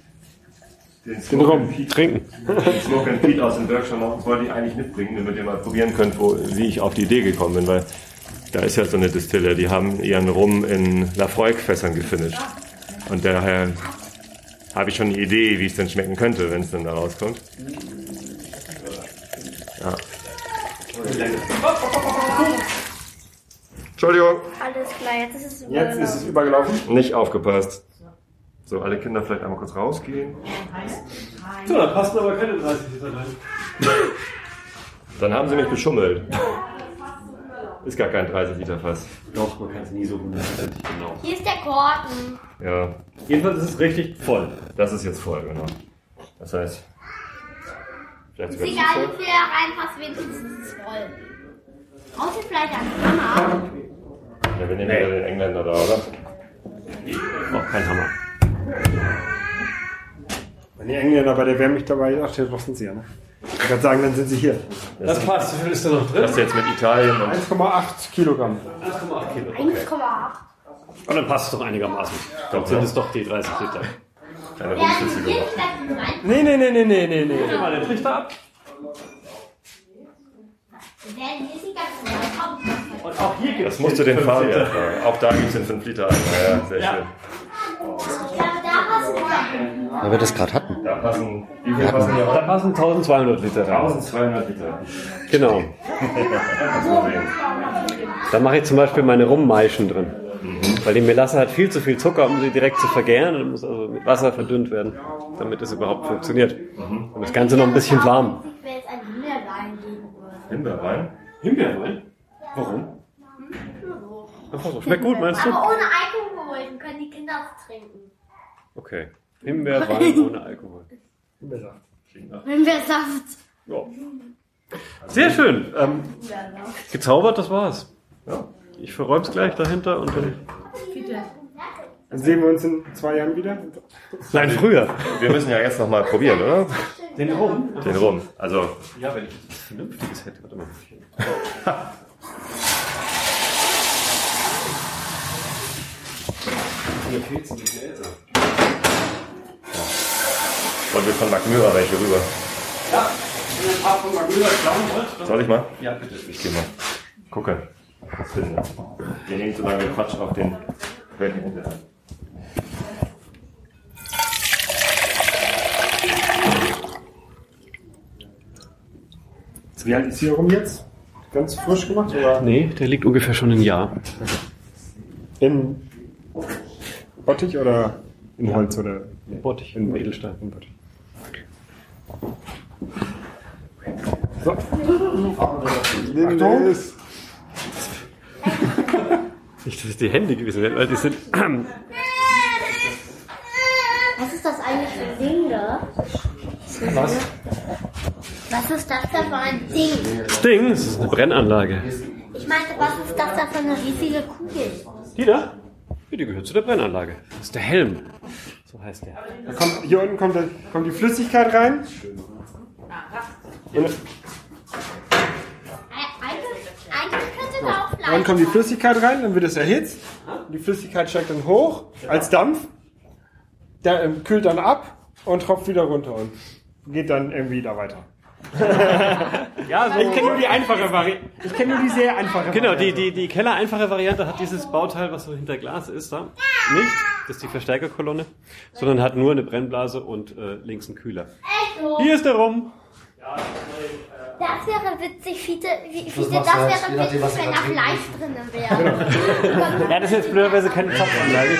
den Den Rum. Trinken. Den Smoke and Pete aus dem Workshop noch, wollte ich eigentlich mitbringen, damit ihr mal probieren könnt, wo, wie ich auf die Idee gekommen bin, weil da ist ja so eine Distille, die haben ihren Rum in Lafroig-Fässern gefinisht. Und daher habe ich schon eine Idee, wie es denn schmecken könnte, wenn es dann da rauskommt. Ja. Entschuldigung. Alles klar, jetzt ist es Jetzt ist es übergelaufen. Nicht aufgepasst. So, alle Kinder vielleicht einmal kurz rausgehen. So, da passen aber keine 30 Liter rein. Dann haben sie mich beschummelt. Ist gar kein 30 Liter Fass. Doch, man kann es nie so hundertprozentig genau. Hier ist der Korken. Ja, Jedenfalls ist es richtig voll. das ist jetzt voll, genau. Das heißt, vielleicht Ist sogar egal, voll. wie viel da reinpasst, wenigstens ist es voll. Brauchst du vielleicht einen Hammer? Ja, wir nehmen wieder den Engländer da, oder? Auch kein Hammer. Wenn die Engländer bei der Wehrmacht dabei sind, ach, doch sind sie ja, ne? Ich kann sagen, dann sind sie hier. Das passt. Wie viel ist da noch drin? Das ist jetzt mit Italien und 1,8 Kilogramm. 1,8 Kilo. 1,8. Und dann passt es doch einigermaßen. Dann sind es doch die 30 Liter. eine Werden rumschüssige. hier Flaschen rein? Nee, nee, nee, nee, nee, nee, nee. Nimm mal den Trichter ab. Und auch hier gibt Das musst du den Fabian fragen. Auch da gibt es den 5 Liter. Ja, ja, sehr Ja. schön. Weil wir das gerade hatten. Da passen, wie viel passen hier Da passen 1200 Liter rein. 1200 Liter. Genau. Da mache ich zum Beispiel meine Rummeischen drin. Weil die Melasse hat viel zu viel Zucker, um sie direkt zu vergären und muss also mit Wasser verdünnt werden, damit es überhaupt funktioniert. Und das Ganze noch ein bisschen warm. Ich will jetzt ein Himbeerwein. Himbeerwein? Himbeerwein? Warum? Einfach so. Schmeckt gut, meinst du? Aber ohne Alkohol, dann können die Kinder auch trinken. Okay. Himbeerwein ohne Alkohol. Himbeersaft. Ja. Sehr schön. Ähm, gezaubert, das war's. Ja. Ich verräum's gleich dahinter und dann. Dann sehen wir uns in zwei Jahren wieder. Nein, früher. Wir müssen ja jetzt nochmal probieren, oder? Den Rum? Den Rum. Also, Ja, wenn ich was Vernünftiges hätte. Warte mal. Mir fehlt's ein bisschen älter. Wollen wir von Magmyra welche rüber. Ja, wenn ihr ein paar von Magula klauen wollt. Soll ich mal? Ja, bitte. Ich geh mal. Finden wir? Nehmen so lange Quatsch auf den Quellen hinterher. Wie alt ist hier rum jetzt? Ganz frisch gemacht? Oder Nee, der liegt ungefähr schon ein Jahr. in Bottich oder in Holz? Oder Bottich, in Edelstein. In Bottich. So. Achtung. Nicht, dass es die Hände gewesen wären, weil die sind. Was ist das eigentlich für ein Ding da? Was? Was ist das da für ein Ding? Das Ding, das ist eine Brennanlage. Ich meinte, was ist das da für eine riesige Kugel? Die da? Ja, die gehört zu der Brennanlage. Das ist der Helm. So heißt der. Da kommt, hier unten kommt, der- kommt die Flüssigkeit rein. Und Eigentlich, eigentlich könnte da auch dann Fleisch kommt die Flüssigkeit rein, dann wird es erhitzt. Die Flüssigkeit steigt dann hoch als Dampf. Der ähm, kühlt dann ab und tropft wieder runter und geht dann irgendwie da weiter. Ja, so. Ich kenne nur die einfache Variante. Ich kenne nur die sehr einfache Genau, die, Variante. die, die Keller-einfache Variante hat dieses Bauteil, was so hinter Glas ist, da nicht. Das ist die Verstärkerkolonne. Sondern hat nur eine Brennblase und äh, links einen Kühler. Hier ist der Rum. Das wäre witzig, Fiete, wie- Fiete, das halt, wäre nachdem, witzig, wenn da Fleisch drin wäre. Ja, das ist jetzt blöderweise keine Zapfanlage. Echo,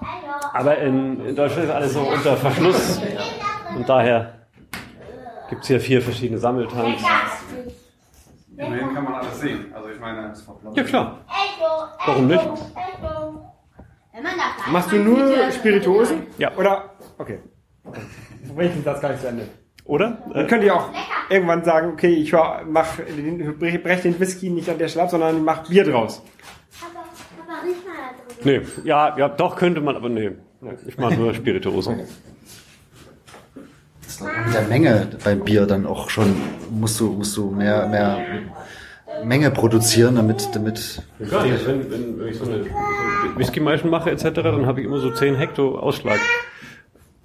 Echo. Aber in, in Deutschland ist alles so unter Verschluss. Und daher gibt es hier vier verschiedene Sammeltanks. Immerhin kann man alles sehen. Also ich meine, es. Ja, klar. Echo, Warum nicht? Machst du nur Spirituosen? Ja. Oder? Okay. Ich den Satz gar nicht zu Ende. Oder? Dann könnt ihr auch irgendwann sagen, okay, ich mach den, brech den Whisky nicht an der Stelle ab, sondern ich mach Bier draus. Aber, aber riech mal da drin. Nee, ja, ja, doch könnte man, aber nee. Ich mache nur Spirituosen. Mit der Menge beim Bier dann auch schon musst du, musst du mehr, mehr Menge produzieren, damit, damit. Ja, wenn, wenn, wenn ich so eine, so eine Whisky-Maischen mache etc., dann habe ich immer so 10 Hektar Ausschlag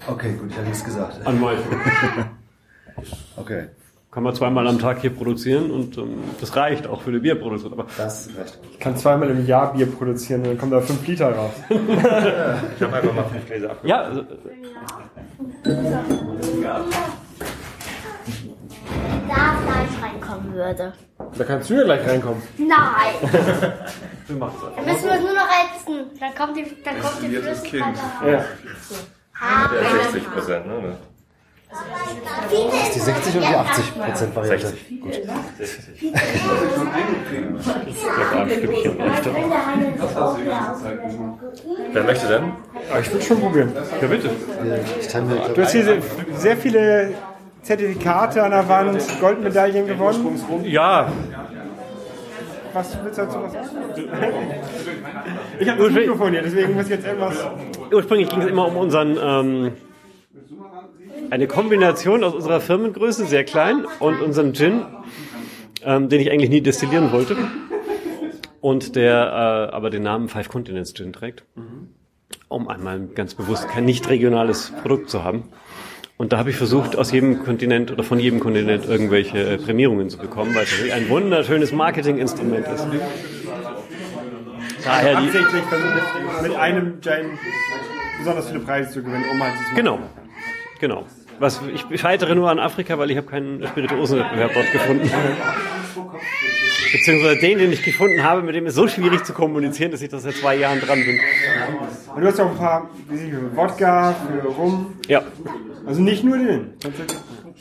Okay, gut, ich habe nichts gesagt. an Maischen. Okay, Kann man zweimal am Tag hier produzieren und ähm, das reicht auch für die Bierproduktion. Aber das reicht. Ich kann zweimal im Jahr Bier produzieren und dann kommen da fünf Liter raus. Ich habe einfach mal fünf Gläser ab. ja, also, Da Fleisch machen würde. Da kannst du ja gleich reinkommen. Nein! Wir machen es Dann müssen wir es nur noch ätzen. Dann kommt die, dann kommt die Flüssigkeit. Ja. Ah, Der 60 Prozent, ne? Ist die 60 oder die 80 Prozent Variante? 60. Gut. Wer möchte denn? Aber ich will schon probieren. Ja, bitte. Ich teile mir Du hast hier sehr- sehr viele Zertifikate an der Wand, Goldmedaillen gewonnen. Ja, Was willst du dazu was sagen? Ich habe das Mikrofon hier, deswegen muss ich jetzt etwas. ursprünglich ging es immer um unseren, ähm, eine Kombination aus unserer Firmengröße, sehr klein, und unserem Gin, ähm, den ich eigentlich nie destillieren wollte. Und der äh, aber den Namen Five Continents Gin trägt. Um einmal ganz bewusst kein nicht regionales Produkt zu haben. Und da habe ich versucht, aus jedem Kontinent oder von jedem Kontinent irgendwelche äh, Prämierungen zu bekommen, weil es ein wunderschönes Marketinginstrument ist. Daher die, mit einem Gin besonders viele Preise zu gewinnen, um halt Genau, genau. Was, ich scheitere nur an Afrika, weil ich habe keinen Spirituosenwettbewerb dort gefunden. Beziehungsweise den, den ich gefunden habe, mit dem ist so schwierig zu kommunizieren, dass ich das seit zwei Jahren dran bin. Und du hast auch ein paar, für Wodka, für Rum. Ja. Also nicht nur den.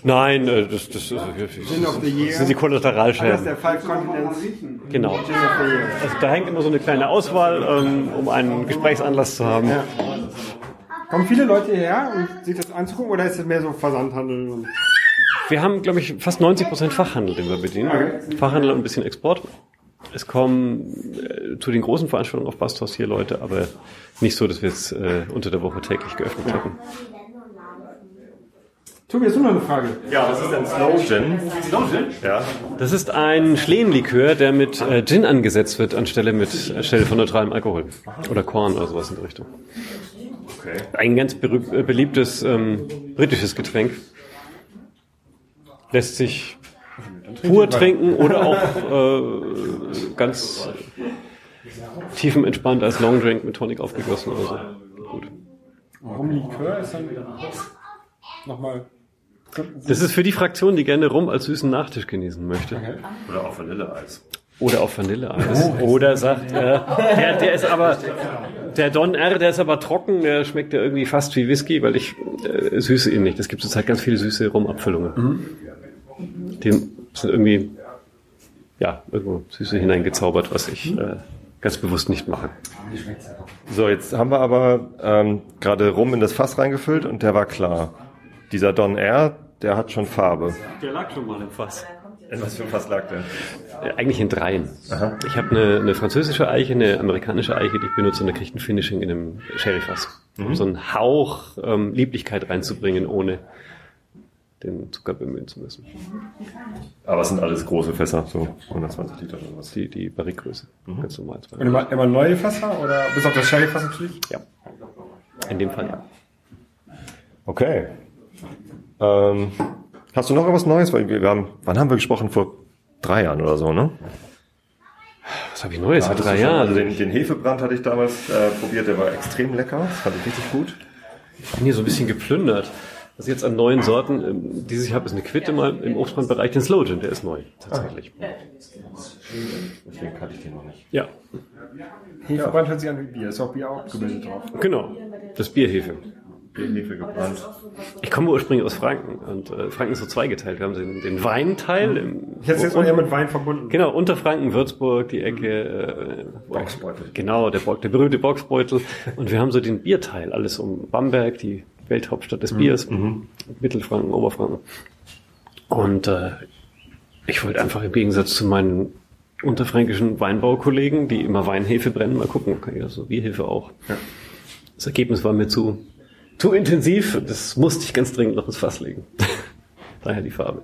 Nein, äh, das, das, das, das sind die Das ist Kollateralschäden. der Five Continents. Genau. Also da hängt immer so eine kleine Auswahl, ähm, um einen Gesprächsanlass zu haben. Kommen viele Leute hierher, um sich das anzugucken, oder ist das mehr so Versandhandel? Und Wir haben, glaube ich, fast 90% Fachhandel, den wir bedienen. Fachhandel und ein bisschen Export. Es kommen äh, zu den großen Veranstaltungen auf Bastos hier Leute, aber nicht so, dass wir es äh, unter der Woche täglich geöffnet hätten. Tobi, hast du noch eine Frage? Ja, was ist denn Slow Gin? Slow Gin? Ja. Das ist ein Schlehenlikör, der mit äh, Gin angesetzt wird, anstelle mit anstelle von neutralem Alkohol. Oder Korn oder sowas in die Richtung. Okay. Ein ganz äh, beliebtes ähm, britisches Getränk. Lässt sich pur trinken oder auch äh, ganz tiefenentspannt als Long Drink mit Tonic aufgegossen. Also gut. Warum Likör ist dann nochmal. Das ist für die Fraktion, die gerne Rum als süßen Nachtisch genießen möchte. Oder auch Vanilleeis. Oder auf Vanilleeis. Oder sagt, äh, der, der ist aber, der Don R, der ist aber trocken, der schmeckt ja irgendwie fast wie Whisky, weil ich äh, süße ihn nicht. Es gibt zurzeit ganz viele süße Rumabfüllungen. Die sind irgendwie, ja, irgendwo Süße hineingezaubert, was ich äh, ganz bewusst nicht mache. So, jetzt haben wir aber ähm, gerade Rum in das Fass reingefüllt und der war klar. Dieser Don R, der hat schon Farbe. Der lag schon mal im Fass. In was für ein Fass lag der? Äh, Eigentlich in dreien. Ich habe eine, eine französische Eiche, eine amerikanische Eiche, die ich benutze und da kriegt ein Finishing in einem Sherryfass. Um Mhm. so einen Hauch ähm, Lieblichkeit reinzubringen, ohne den Zucker bemühen zu müssen. Aber es sind alles große Fässer, so 120 Liter oder was. Die, die Barrikgröße. Ganz normal. Und immer, immer neue Fässer? Oder bis auf das Sherryfass natürlich? Ja. In dem Fall ja. Okay. Ähm, hast du noch was Neues? Weil wir, haben, wann haben wir gesprochen? Vor drei Jahren oder so, ne? Was habe ich Neues? Vor drei Jahren. Also den, den Hefebrand hatte ich damals äh, probiert, der war extrem lecker. Das fand ich richtig gut. Ich bin hier so ein bisschen geplündert. Was ich jetzt an neuen Sorten, ähm, die ich habe, ist eine Quitte mal im Obstbrandbereich, den Slow Gin, der ist neu, tatsächlich. Deswegen kannte ich den noch nicht. Ja, Hefebrand hört sich an wie Bier. Ist auch Bier abgebildet drauf. genau. Das Bierhefe. Hefe gebrannt. Ich komme ursprünglich aus Franken und äh, Franken ist so zweigeteilt. Wir haben den, den Weinteil. Im, Ich hätte es jetzt mal eher mit Wein verbunden. Genau, Unterfranken, Würzburg, die Ecke. Äh, Boxbeutel. Genau, der, der berühmte Boxbeutel. Und wir haben so den Bierteil, alles um Bamberg, die Welthauptstadt des Biers, Mittelfranken, Oberfranken. Und äh, ich wollte einfach im Gegensatz zu meinen unterfränkischen Weinbaukollegen, die immer Weinhefe brennen, mal gucken, okay, also Bierhefe auch. Das Ergebnis war mir zu, zu intensiv, das musste ich ganz dringend noch ins Fass legen. Daher die Farbe.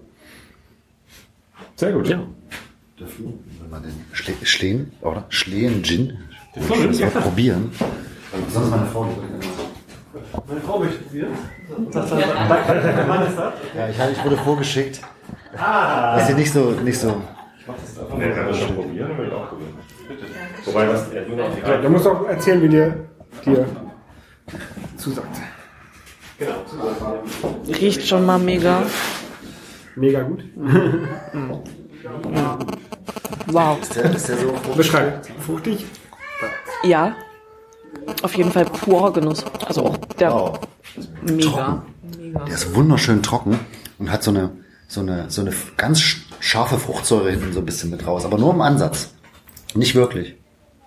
Sehr gut. Ja. Wenn man den Schle Schlehen, oder? Schlehen Gin. Das mal probieren. Sonst meine Frau. Meine Frau möchte Bier. Ja, ich, ich wurde vorgeschickt. Dass sie nicht so, nicht so. Nee, wenn wir schon probieren, dann will ich auch probieren. Wobei, was er nur noch die Ja, du musst auch erzählen, wie dir, dir zusagt. Riecht schon mal mega. Mega gut. Wow. Ist der, ist der so Beschreib. Fruchtig? Ja. Auf jeden Fall purer Genuss. Also auch der mega. Mega. Der ist wunderschön trocken und hat so eine, so eine, so eine ganz sch- scharfe Fruchtsäure hinten so ein bisschen mit raus. Aber nur im Ansatz. Nicht wirklich.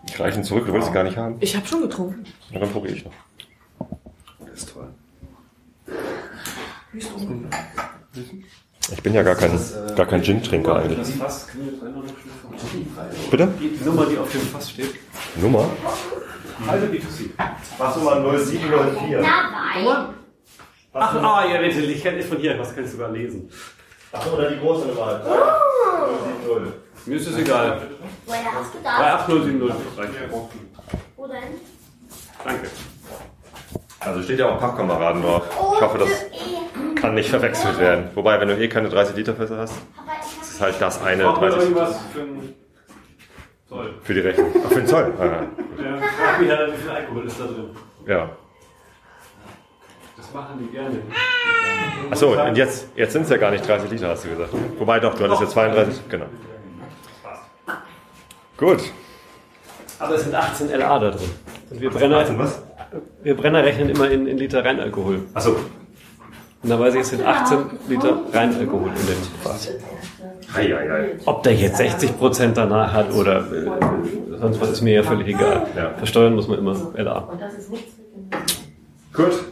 Ich reiche ihn zurück, du willst ihn gar nicht haben. Ich habe schon getrunken. Na, dann probiere ich noch. Das ist toll. Ich bin ja gar kein, gar kein Gin-Trinker eigentlich. Das Fass Bitte? Die Nummer, die auf dem Fass steht. Nummer? Alte B2C. Fassnummer 0704. Ach, ah, ja, bitte, ich kenne es von hier, was kann ich sogar lesen? Ach, oder die große Nummer halt. 070. Mir ist es egal. Woher hast du das? 38070. Wo denn? Danke. Also steht ja auch Pappkameraden drauf. Ich hoffe, das kann nicht verwechselt werden. Wobei, wenn du eh keine 30 Liter Fässer hast, das ist halt das eine Brauchen wir 30 irgendwas für einen Zoll? für die Rechnung. Ach, für den Zoll. Ah, Der fragt mich halt, wie viel Alkohol ist da drin. ja. Das machen die gerne. Achso, und jetzt, jetzt sind es ja gar nicht 30 Liter, hast du gesagt. Wobei doch, du hattest ja 32. Genau. Gut. Aber es sind 18 LA da drin. Und wir Brenner, 18 was? Wir Brenner rechnen immer in, in Liter Reinalkohol. Achso. Und da weiß ich, es sind 18 Liter Reinalkohol in dem Fass. Ei, ei, ei. Ob der jetzt 60% danach hat oder äh, sonst was, ist mir ja völlig egal. Ja. Versteuern muss man immer LA. Gut.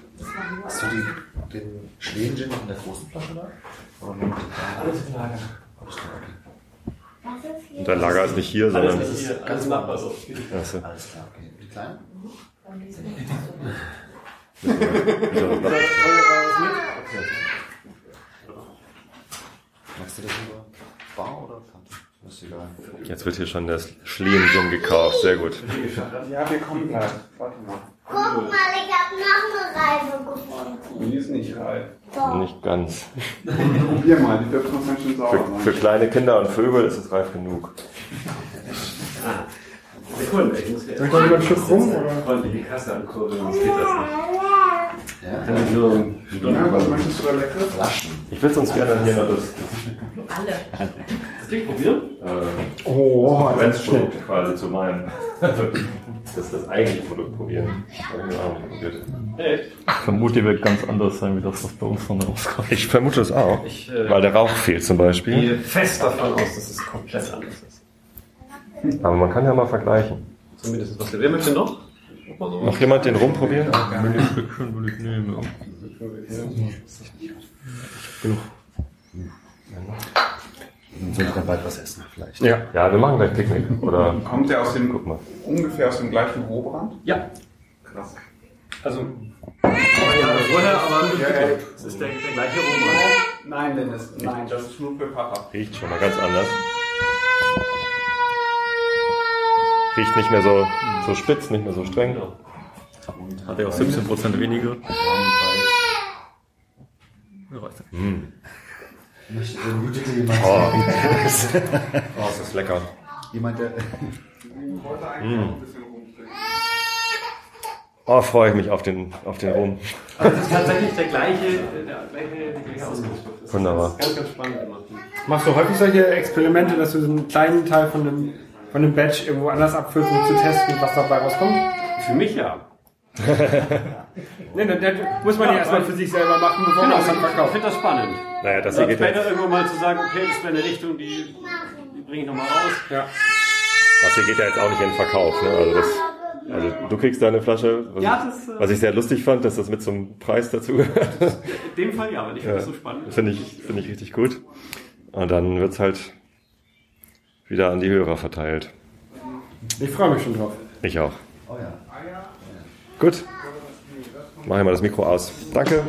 Hast du die, den Schweden-Gin noch in der großen Flasche da? Oder mit? Alles im Lager. Alles ist hier? Und dein Lager ist nicht hier, sondern. Alles, ist hier, alles machbar so. Alles klar, okay. Die kleinen? Magst du das lieber bar oder Kante? Ist egal. Jetzt wird hier schon das Schlien gekauft. Sehr gut. Ja, wir kommen gleich. Warte mal. Guck mal, ich habe noch eine Reife gefunden. Die ist nicht reif. Nicht ganz. Probier mal, die dürfen noch ganz schön sauer Für, sein. für kleine Kinder und Vögel ist es reif genug. Sekunde, ich muss hier Soll ich mal lieber ein Stück rum? Oder? Freundlich die Kasse ankurbeln, sonst geht das nicht. Ja? Kann ich nur Ja, was möchtest du da leckeres? Ich will sonst gerne hier noch das das Ding probieren? äh, Oh, das ist Konkurrenzprodukt quasi zu meinem. Das ist das eigentliche Produkt probieren. Ich. Echt? Ich vermute, die wird ganz anders sein, wie das, was bei uns von rauskommt. Ich vermute es auch. Ich äh, Weil der Rauch fehlt zum Beispiel. gehe fest davon aus, dass es komplett anders ist. Aber man kann ja mal vergleichen. Zumindest was. Wer möchte noch? So? Noch jemand den rumprobieren? Wenn ich Stückchen will ich nehmen. Dann soll ich dann bald was essen, vielleicht. Ja. Ja, wir machen gleich Picknick. Oder Kommt der aus dem, guck mal. ungefähr aus dem gleichen Rohbrand? Ja. Krass. Also. Ja, vorher, aber Ja, ja. es ist der, der gleiche Roman. Nein, Dennis, nein, das ist nur für Papa. Riecht schon mal ganz anders. Riecht nicht mehr so, so spitz, nicht mehr so streng. Hat er auch 17% weniger. Jemand, Oh. oh, ist das lecker. jemand der, Ich wollte eigentlich noch ein bisschen rumstehen. Oh, freue ich mich auf den, auf den Rum. Aber es ist tatsächlich der gleiche, der gleiche, die gleiche. Das ist Wunderbar. Ganz, ganz spannend gemacht. Machst du häufig solche Experimente, dass du so einen kleinen Teil von einem, von einem Batch irgendwo anders abfüllst, um zu testen, was dabei rauskommt? Für mich ja. Nee, das, das muss man ja, Ja, erstmal für sich selber machen, bevor Genau, man es ich dann verkauft. finde das spannend. Naja, das hier geht später jetzt, irgendwo mal zu sagen, okay, das wäre eine Richtung, die, die bringe ich nochmal raus. Ja. das hier geht ja jetzt auch nicht in den Verkauf. Ne? Also, das, also du kriegst deine Flasche. Was, Ja, ich, das, äh, was ich sehr lustig fand, dass das mit zum Preis dazu gehört. In dem Fall ja, weil ich finde Ja. das so spannend. Finde ich, finde ich richtig gut. Und dann wird's halt wieder an die Hörer verteilt. Ich freue mich schon drauf. Ich auch. oh ja. Gut. Machen wir das Mikro aus. Danke.